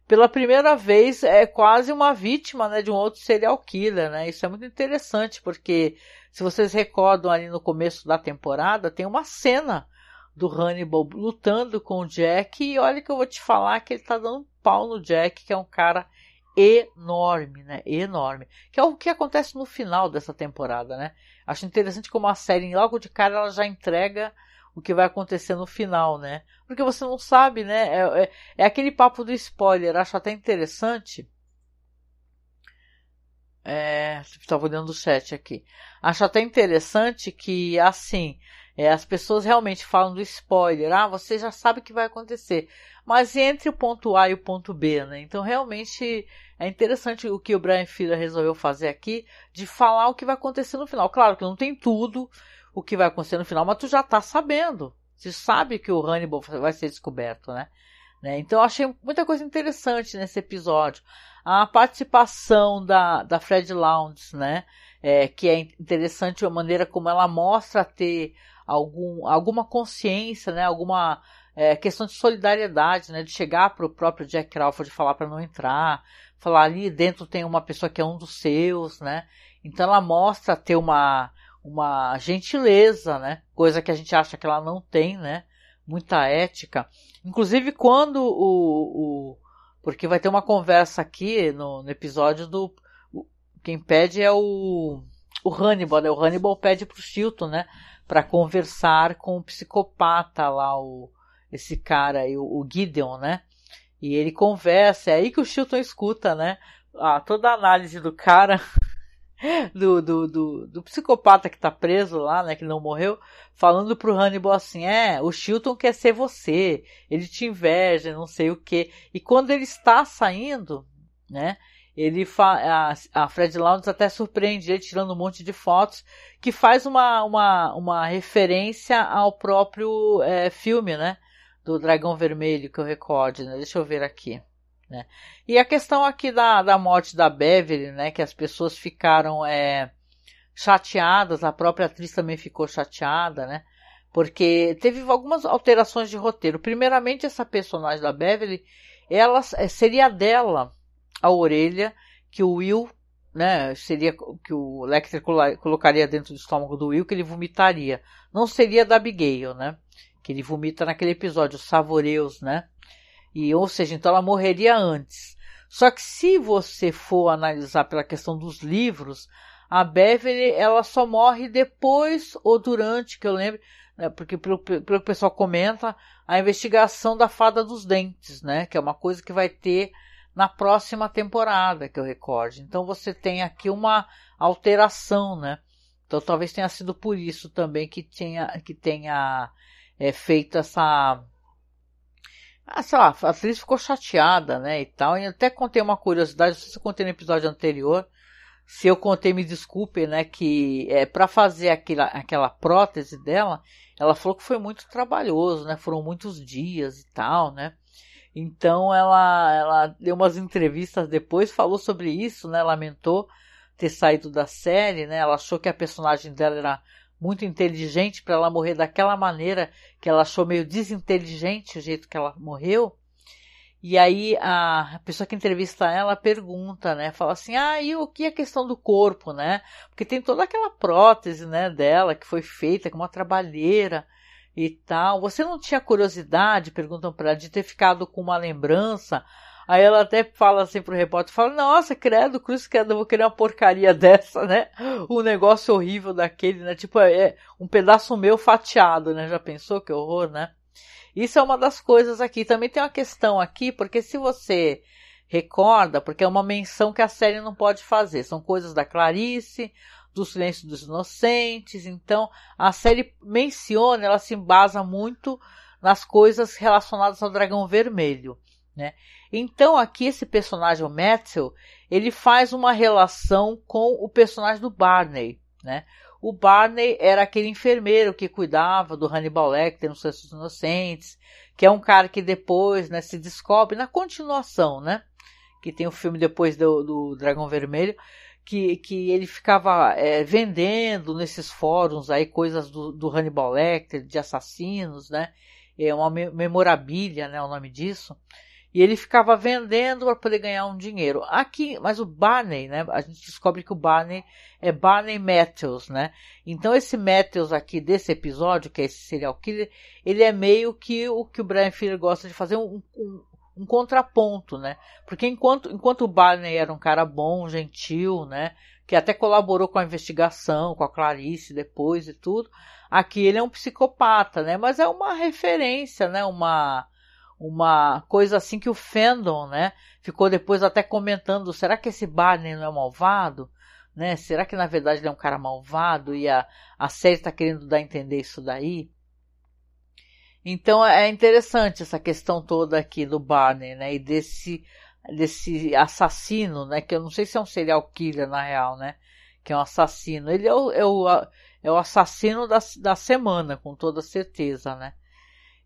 pela primeira vez, é quase uma vítima, né? De um outro serial killer, né? Isso é muito interessante, porque se vocês recordam ali no começo da temporada, tem uma cena do Hannibal lutando com o Jack e olha que eu vou te falar que ele tá dando um pau no Jack, que é um cara enorme, né? Enorme. Que é o que acontece no final dessa temporada, né? Acho interessante como a série, logo de cara, ela já entrega o que vai acontecer no final, né? Porque você não sabe, né? É, é, é aquele papo do spoiler. Acho até interessante. É, estava olhando o chat aqui. Acho até interessante que, assim, é, as pessoas realmente falam do spoiler. Ah, você já sabe o que vai acontecer. Mas entre o ponto A e o ponto B, né? Então, realmente é interessante o que o Brian Fuller resolveu fazer aqui, de falar o que vai acontecer no final. Claro que não tem tudo o que vai acontecer no final, mas tu já tá sabendo, Se sabe que o Hannibal vai ser descoberto, né? né? Então eu achei muita coisa interessante nesse episódio. A participação da, da Fred Lounge, né? É, que é interessante a maneira como ela mostra ter algum, alguma consciência, né? Alguma é, questão de solidariedade, né? De chegar para o próprio Jack Crawford e falar para não entrar, falar ali dentro tem uma pessoa que é um dos seus, né? Então ela mostra ter uma uma gentileza, né? Coisa que a gente acha que ela não tem, né? Muita ética. Inclusive quando o, o porque vai ter uma conversa aqui no, no episódio do o, quem pede é o o Hannibal, né? O Hannibal pede pro Chilton, né? Para conversar com o psicopata lá, o esse cara aí, o, o Gideon, né? E ele conversa, é aí que o Chilton escuta, né? Ah, toda a análise do cara *laughs* do, do, do, do, psicopata que tá preso lá, né, que não morreu, falando pro Hannibal assim, é, o Chilton quer ser você, ele te inveja, não sei o que. E quando ele está saindo, né, ele fa a, a Fred Lounge até surpreende ele tirando um monte de fotos, que faz uma, uma, uma referência ao próprio é, filme, né, do Dragão Vermelho, que eu recorde, né, deixa eu ver aqui. Né? E a questão aqui da, da morte da Beverly, né, que as pessoas ficaram é, chateadas, a própria atriz também ficou chateada, né, porque teve algumas alterações de roteiro. Primeiramente, essa personagem da Beverly, ela é, seria dela a orelha que o Will, né, seria que o Lecter colocaria dentro do estômago do Will, que ele vomitaria. Não seria da Abigail, né, que ele vomita naquele episódio, os Savoreus, né, e, ou seja, então ela morreria antes. Só que se você for analisar pela questão dos livros, a Beverly ela só morre depois ou durante, que eu lembro, né, porque pelo, pelo que o pessoal comenta, a investigação da fada dos dentes, né, que é uma coisa que vai ter na próxima temporada, que eu recorde. Então você tem aqui uma alteração, né? Então talvez tenha sido por isso também que tenha, que tenha é, feito essa ah, sei lá, a atriz ficou chateada, né, e tal. E até contei uma curiosidade, não sei se eu contei no episódio anterior. Se eu contei, me desculpe, né, que é, para fazer aquela, aquela prótese dela, ela falou que foi muito trabalhoso, né, foram muitos dias e tal, né. Então ela, ela deu umas entrevistas depois, falou sobre isso, né, lamentou ter saído da série, né, ela achou que a personagem dela era muito inteligente para ela morrer daquela maneira que ela achou meio desinteligente o jeito que ela morreu. E aí a pessoa que entrevista ela pergunta, né? Fala assim, ah, e o que é a questão do corpo, né? Porque tem toda aquela prótese, né, dela que foi feita com uma trabalheira e tal. Você não tinha curiosidade, perguntam para ela, de ter ficado com uma lembrança Aí ela até fala assim pro repórter, fala, nossa, credo, cruz credo, eu vou querer uma porcaria *laughs* dessa, né? Um negócio horrível daquele, né? Tipo, é um pedaço meu fatiado, né? Já pensou que horror, né? Isso é uma das coisas aqui. Também tem uma questão aqui, porque se você recorda, porque é uma menção que a série não pode fazer, são coisas da Clarice, do Silêncio dos Inocentes, então a série menciona, ela se embasa muito nas coisas relacionadas ao Dragão Vermelho, né? Então aqui esse personagem, o Metzel, ele faz uma relação com o personagem do Barney, né? O Barney era aquele enfermeiro que cuidava do Hannibal Lecter nos Santos Inocentes, que é um cara que depois, né, se descobre na continuação, né? Que tem o filme depois do, do Dragão Vermelho, que, que ele ficava é, vendendo nesses fóruns aí coisas do, do Hannibal Lecter, de assassinos, né? É uma memorabilia, né, o nome disso. E ele ficava vendendo para poder ganhar um dinheiro. Aqui, mas o Barney, né? A gente descobre que o Barney é Barney Matthews, né? Então esse Matthews aqui desse episódio, que é esse serial killer, ele é meio que o que o Brian Fuller gosta de fazer um, um, um contraponto, né? Porque enquanto, enquanto o Barney era um cara bom, gentil, né? Que até colaborou com a investigação, com a Clarice depois e tudo. Aqui ele é um psicopata, né? Mas é uma referência, né? Uma uma coisa assim que o fandom, né, ficou depois até comentando, será que esse Barney não é malvado? Né? Será que na verdade ele é um cara malvado e a, a série está querendo dar a entender isso daí? Então é interessante essa questão toda aqui do Barney, né, e desse desse assassino, né, que eu não sei se é um serial killer na real, né, que é um assassino. Ele é o, é o, é o assassino da, da semana, com toda certeza, né.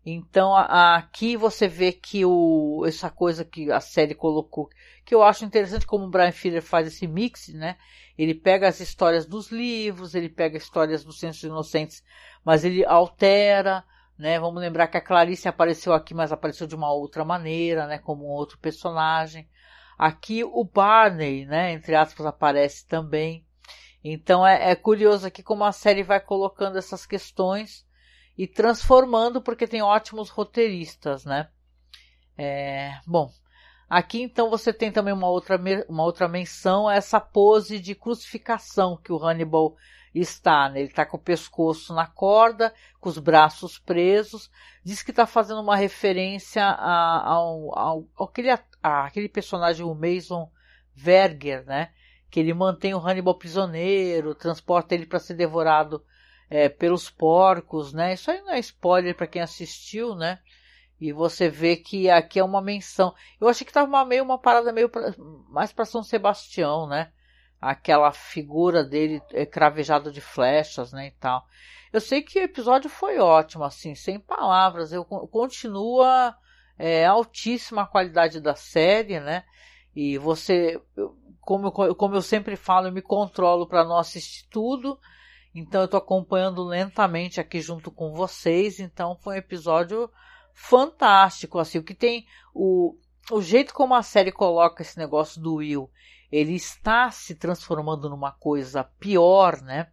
Então a, aqui você vê que o, essa coisa que a série colocou, que eu acho interessante como o Brian Fuller faz esse mix, né? Ele pega as histórias dos livros, ele pega histórias dos Centros Inocentes, mas ele altera, né? Vamos lembrar que a Clarice apareceu aqui, mas apareceu de uma outra maneira, né? Como um outro personagem. Aqui o Barney, né? Entre aspas, aparece também. Então é, é curioso aqui como a série vai colocando essas questões e transformando, porque tem ótimos roteiristas, né? É, bom, aqui então você tem também uma outra, uma outra menção essa pose de crucificação que o Hannibal está, né? Ele está com o pescoço na corda, com os braços presos. Diz que está fazendo uma referência a, ao, aquele, aquele personagem, o Mason Verger, né? Que ele mantém o Hannibal prisioneiro, transporta ele para ser devorado é, pelos porcos, né? Isso aí não é spoiler para quem assistiu, né? E você vê que aqui é uma menção. Eu achei que estava meio uma parada meio pra, mais para São Sebastião, né? Aquela figura dele é, cravejada de flechas, né, e tal. Eu sei que o episódio foi ótimo, assim, sem palavras. Eu continua é, altíssima a qualidade da série, né? E você, como, como eu sempre falo, eu me controlo para não assistir tudo. Então eu estou acompanhando lentamente aqui junto com vocês. Então foi um episódio fantástico, assim, o que tem o, o jeito como a série coloca esse negócio do Will, ele está se transformando numa coisa pior, né?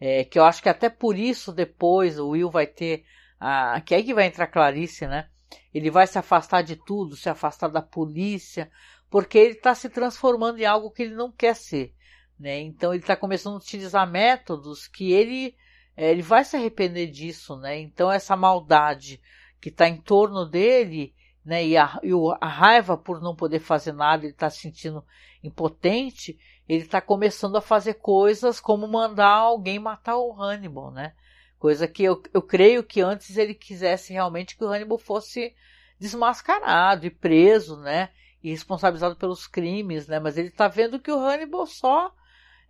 É, que eu acho que até por isso depois o Will vai ter a, que é aí que vai entrar Clarice, né? Ele vai se afastar de tudo, se afastar da polícia, porque ele está se transformando em algo que ele não quer ser. Né? Então ele está começando a utilizar métodos que ele, é, ele vai se arrepender disso. Né? Então essa maldade que está em torno dele né, e, a, e a raiva por não poder fazer nada, ele está se sentindo impotente, ele está começando a fazer coisas como mandar alguém matar o Hannibal, né? Coisa que eu, eu creio que antes ele quisesse realmente que o Hannibal fosse desmascarado e preso, né? E responsabilizado pelos crimes, né? Mas ele está vendo que o Hannibal só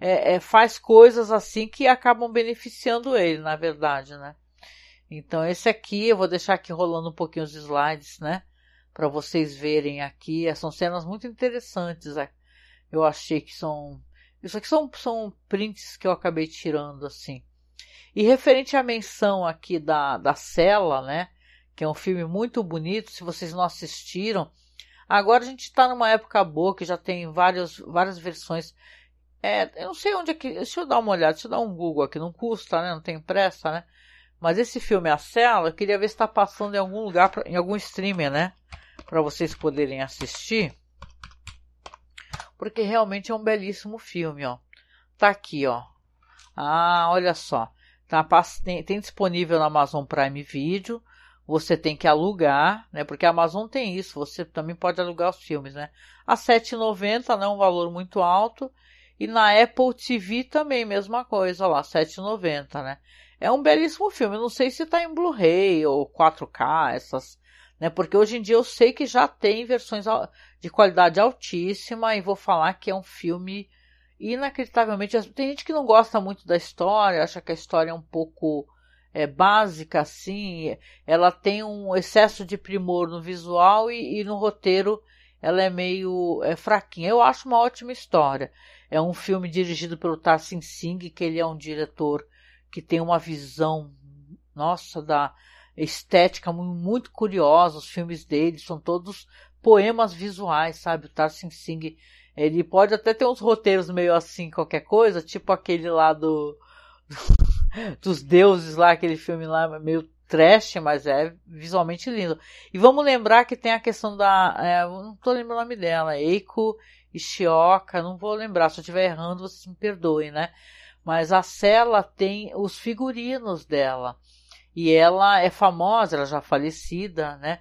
é, é, faz coisas assim que acabam beneficiando ele, na verdade, né? Então esse aqui, eu vou deixar aqui rolando um pouquinho os slides, né? Para vocês verem aqui. São cenas muito interessantes. Né? Eu achei que são. Isso aqui são, são prints que eu acabei tirando, assim. E referente à menção aqui da, da Cela, né? Que é um filme muito bonito. Se vocês não assistiram. Agora a gente está numa época boa que já tem várias, várias versões é, eu não sei onde é que. Deixa eu dar uma olhada, deixa eu dar um Google aqui. Não custa, né? Não tem pressa, né? Mas esse filme A Cela, eu queria ver se está passando em algum lugar, em algum streamer, né? Para vocês poderem assistir. Porque realmente é um belíssimo filme, ó. Tá aqui, ó. Ah, olha só. Tá, tem, tem disponível na Amazon Prime Video. Você tem que alugar, né? Porque a Amazon tem isso. Você também pode alugar os filmes, né? A 7,90 não é um valor muito alto. E na Apple TV também, mesma coisa, lá, 7,90, né? É um belíssimo filme. Não sei se tá em Blu-ray ou 4K, essas, né? Porque hoje em dia eu sei que já tem versões de qualidade altíssima e vou falar que é um filme inacreditavelmente. Tem gente que não gosta muito da história, acha que a história é um pouco é, básica, assim. Ela tem um excesso de primor no visual e, e no roteiro ela é meio é, fraquinha. Eu acho uma ótima história. É um filme dirigido pelo Tarsin Singh, que ele é um diretor que tem uma visão, nossa, da estética muito curiosa. Os filmes dele são todos poemas visuais, sabe? O Tarsin Singh, ele pode até ter uns roteiros meio assim, qualquer coisa, tipo aquele lá do, *laughs* dos deuses lá, aquele filme lá meio trash, mas é visualmente lindo. E vamos lembrar que tem a questão da, é, não tô lembrando o nome dela, Eiko Ishioka, não vou lembrar, se eu estiver errando, vocês me perdoem, né? Mas a Cela tem os figurinos dela. E ela é famosa, ela já falecida, né?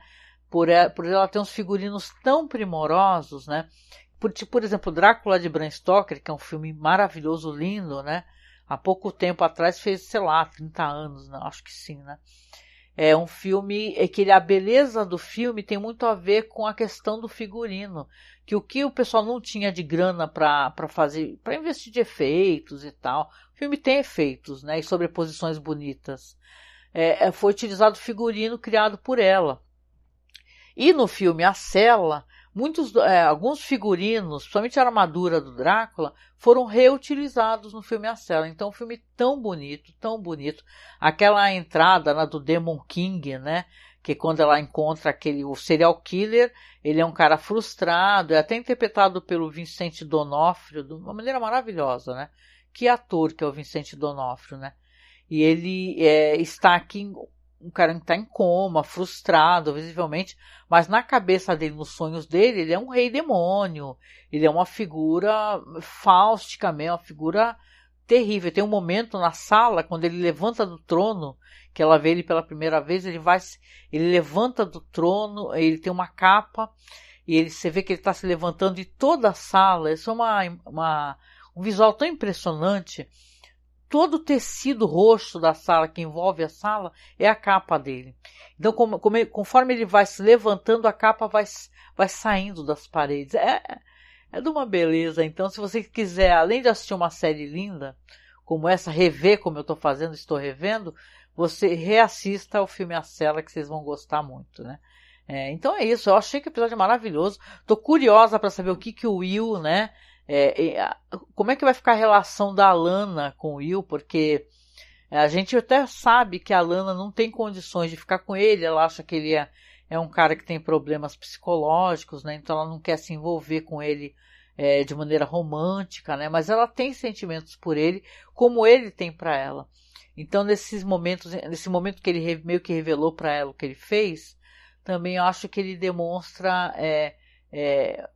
Por ela, por ela ter uns figurinos tão primorosos, né? Por, tipo, por exemplo, Drácula de Bram Stoker, que é um filme maravilhoso, lindo, né? Há pouco tempo atrás fez, sei lá, 30 anos, né? acho que sim, né? É um filme é que a beleza do filme tem muito a ver com a questão do figurino, que o que o pessoal não tinha de grana para fazer, para investir de efeitos e tal. O filme tem efeitos, né, e sobreposições bonitas. é, é, foi utilizado figurino criado por ela. E no filme A Cela, muitos, é, alguns figurinos, principalmente a armadura do Drácula, foram reutilizados no filme A Cela. Então, um filme tão bonito, tão bonito. Aquela entrada né, do Demon King, né? Que quando ela encontra aquele o serial killer, ele é um cara frustrado, é até interpretado pelo Vincent Donofrio de uma maneira maravilhosa, né? Que ator que é o Vincent Donofrio, né? E ele é, está aqui, um cara que está em coma, frustrado, visivelmente, mas na cabeça dele, nos sonhos dele, ele é um rei demônio, ele é uma figura fáustica mesmo, uma figura terrível. Tem um momento na sala, quando ele levanta do trono, que ela vê ele pela primeira vez, ele vai, ele levanta do trono, ele tem uma capa, e ele, você vê que ele está se levantando e toda a sala, isso é uma, uma, um visual tão impressionante, todo o tecido roxo da sala que envolve a sala é a capa dele. Então, como, como, conforme ele vai se levantando, a capa vai, vai saindo das paredes. É, é de uma beleza. Então, se você quiser, além de assistir uma série linda, como essa, rever como eu estou fazendo, estou revendo, você reassista ao filme A Cela, que vocês vão gostar muito, né? É, então é isso, eu achei que o episódio é maravilhoso. Tô curiosa para saber o que, que o Will, né, é, é, como é que vai ficar a relação da Lana com o Will? Porque a gente até sabe que a Lana não tem condições de ficar com ele, ela acha que ele é, é um cara que tem problemas psicológicos, né? Então ela não quer se envolver com ele é, de maneira romântica, né? Mas ela tem sentimentos por ele, como ele tem para ela. Então nesses momentos, nesse momento que ele meio que revelou para ela o que ele fez, também eu acho que ele demonstra é, é,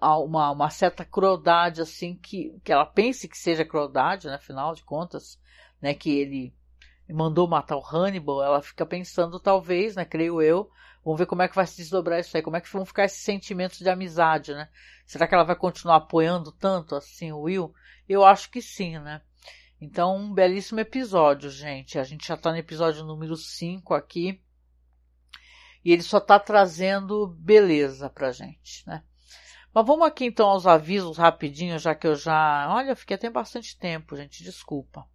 uma, uma certa crueldade, assim, que, que ela pense que seja crueldade, né, afinal de contas, né, que ele mandou matar o Hannibal, ela fica pensando, talvez, né, creio eu, vamos ver como é que vai se desdobrar isso aí, como é que vão ficar esses sentimentos de amizade, né? Será que ela vai continuar apoiando tanto assim o Will? Eu acho que sim, né? Então, um belíssimo episódio, gente. A gente já tá no episódio número 5 aqui. E ele só tá trazendo beleza pra gente, né? Mas vamos aqui então aos avisos rapidinho, já que eu já. Olha, fiquei até bastante tempo, gente, desculpa.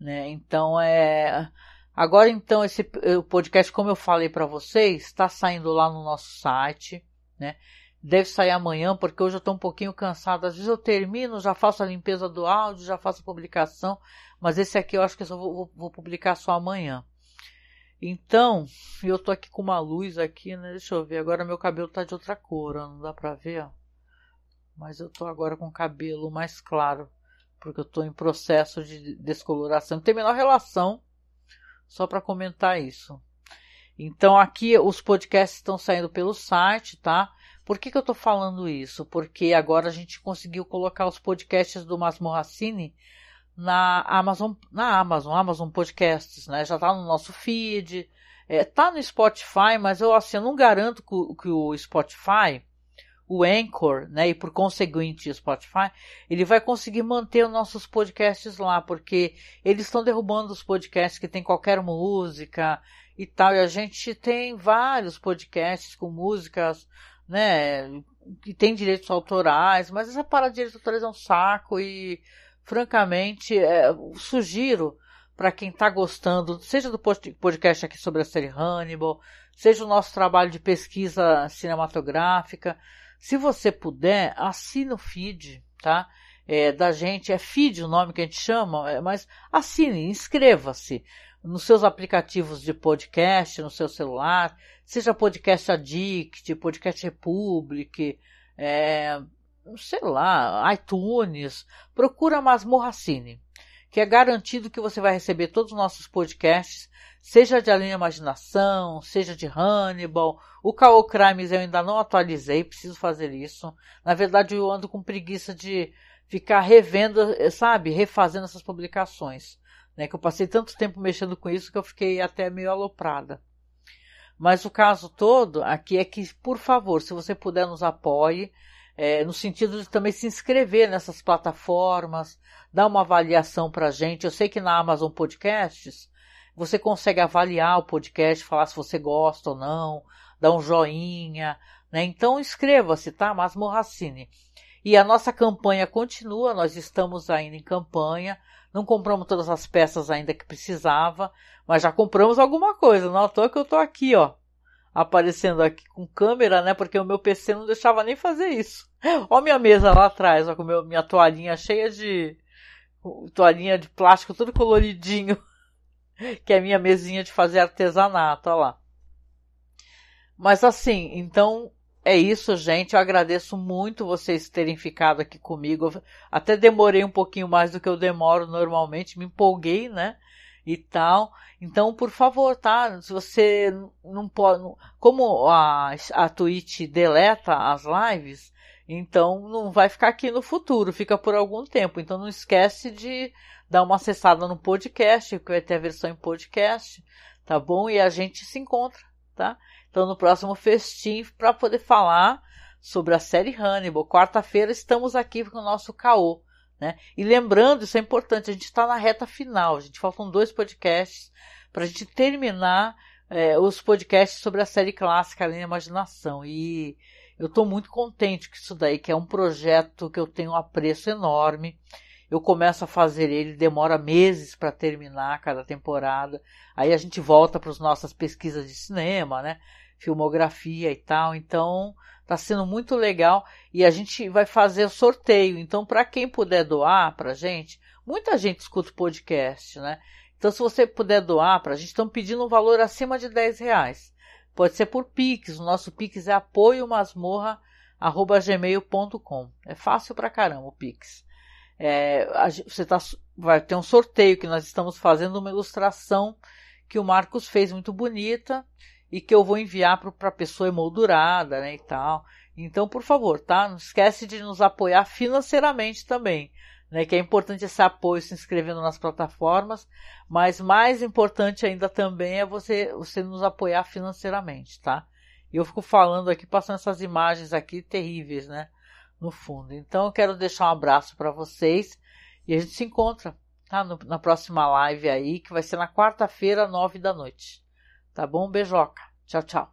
Né? Então é. Agora então esse o podcast, como eu falei para vocês, está saindo lá no nosso site, né? Deve sair amanhã, porque hoje eu estou um pouquinho cansado. Às vezes eu termino, já faço a limpeza do áudio, já faço a publicação, mas esse aqui eu acho que eu só vou, vou, vou publicar só amanhã. Então, eu tô aqui com uma luz aqui, né? Deixa eu ver. Agora meu cabelo tá de outra cor, não dá pra ver, mas eu tô agora com o cabelo mais claro, porque eu tô em processo de descoloração. Não tem a menor relação, só para comentar isso. Então aqui os podcasts estão saindo pelo site, tá? Por que, que eu estou falando isso? Porque agora a gente conseguiu colocar os podcasts do Masmorracine na Amazon, na Amazon, Amazon Podcasts, né? Já está no nosso feed, é, tá no Spotify, mas eu assim, eu não garanto que, que o Spotify o Anchor, né, e por conseguinte o Spotify, ele vai conseguir manter os nossos podcasts lá, porque eles estão derrubando os podcasts que tem qualquer música e tal, e a gente tem vários podcasts com músicas, né, que tem direitos autorais, mas essa parada de direitos autorais é um saco e, francamente, é, sugiro para quem está gostando, seja do podcast aqui sobre a série Hannibal, seja o nosso trabalho de pesquisa cinematográfica, se você puder, assine o feed, tá? É, da gente, é feed o nome que a gente chama, é, mas assine, inscreva-se nos seus aplicativos de podcast, no seu celular, seja Podcast Addict, Podcast Republic, é, sei lá, iTunes, procura Masmorra Cine, que é garantido que você vai receber todos os nossos podcasts seja de Além Imaginação, seja de Hannibal. O Caô Crimes eu ainda não atualizei, preciso fazer isso. Na verdade, eu ando com preguiça de ficar revendo, sabe, refazendo essas publicações. Né, que eu passei tanto tempo mexendo com isso que eu fiquei até meio aloprada. Mas o caso todo aqui é que, por favor, se você puder nos apoie, é, no sentido de também se inscrever nessas plataformas, dar uma avaliação para gente. Eu sei que na Amazon Podcasts você consegue avaliar o podcast, falar se você gosta ou não, dar um joinha, né? Então inscreva-se, tá? Masmorracine. E a nossa campanha continua, nós estamos ainda em campanha. Não compramos todas as peças ainda que precisava, mas já compramos alguma coisa. Não à toa que eu tô aqui, ó, aparecendo aqui com câmera, né? Porque o meu PC não deixava nem fazer isso. *laughs* Ó minha mesa lá atrás, ó, com meu, minha toalhinha cheia de toalhinha de plástico, tudo coloridinho, *laughs* que é minha mesinha de fazer artesanato, ó lá. Mas assim, então é isso, gente. Eu agradeço muito vocês terem ficado aqui comigo. Eu até demorei um pouquinho mais do que eu demoro normalmente, me empolguei, né? E tal. Então, por favor, tá? Se você não pode. Como a, a Twitch deleta as lives, então não vai ficar aqui no futuro, fica por algum tempo. Então não esquece de dar uma acessada no podcast, que vai ter a versão em podcast, tá bom? E a gente se encontra, tá? Então, no próximo festim, para poder falar sobre a série Hannibal. Quarta-feira estamos aqui com o nosso caô. Né? E lembrando, isso é importante, a gente está na reta final, a gente faltam dois podcasts para a gente terminar é, os podcasts sobre a série clássica Além da Imaginação. E eu estou muito contente com isso daí, que é um projeto que eu tenho um apreço enorme. Eu começo a fazer ele, demora meses para terminar cada temporada. Aí a gente volta para as nossas pesquisas de cinema, né? Filmografia e tal. Então, está sendo muito legal e a gente vai fazer sorteio. Então, para quem puder doar para a gente, muita gente escuta o podcast, né? Então, se você puder doar para a gente, estão pedindo um valor acima de 10 reais. Pode ser por Pix. O nosso Pix é apoiomasmorra.gmail.com. É fácil pra caramba o Pix. É, a, você tá, vai ter um sorteio que nós estamos fazendo uma ilustração que o Marcos fez muito bonita e que eu vou enviar para a pessoa emoldurada, né, e tal. Então, por favor, tá? Não esquece de nos apoiar financeiramente também, né? Que é importante esse apoio se inscrevendo nas plataformas, mas mais importante ainda também é você, você nos apoiar financeiramente, tá? E eu fico falando aqui, passando essas imagens aqui terríveis, né? No fundo. Então, eu quero deixar um abraço para vocês e a gente se encontra, tá? No, na próxima live aí, que vai ser na quarta-feira, nove da noite. Tá bom? Beijoca. Tchau, tchau.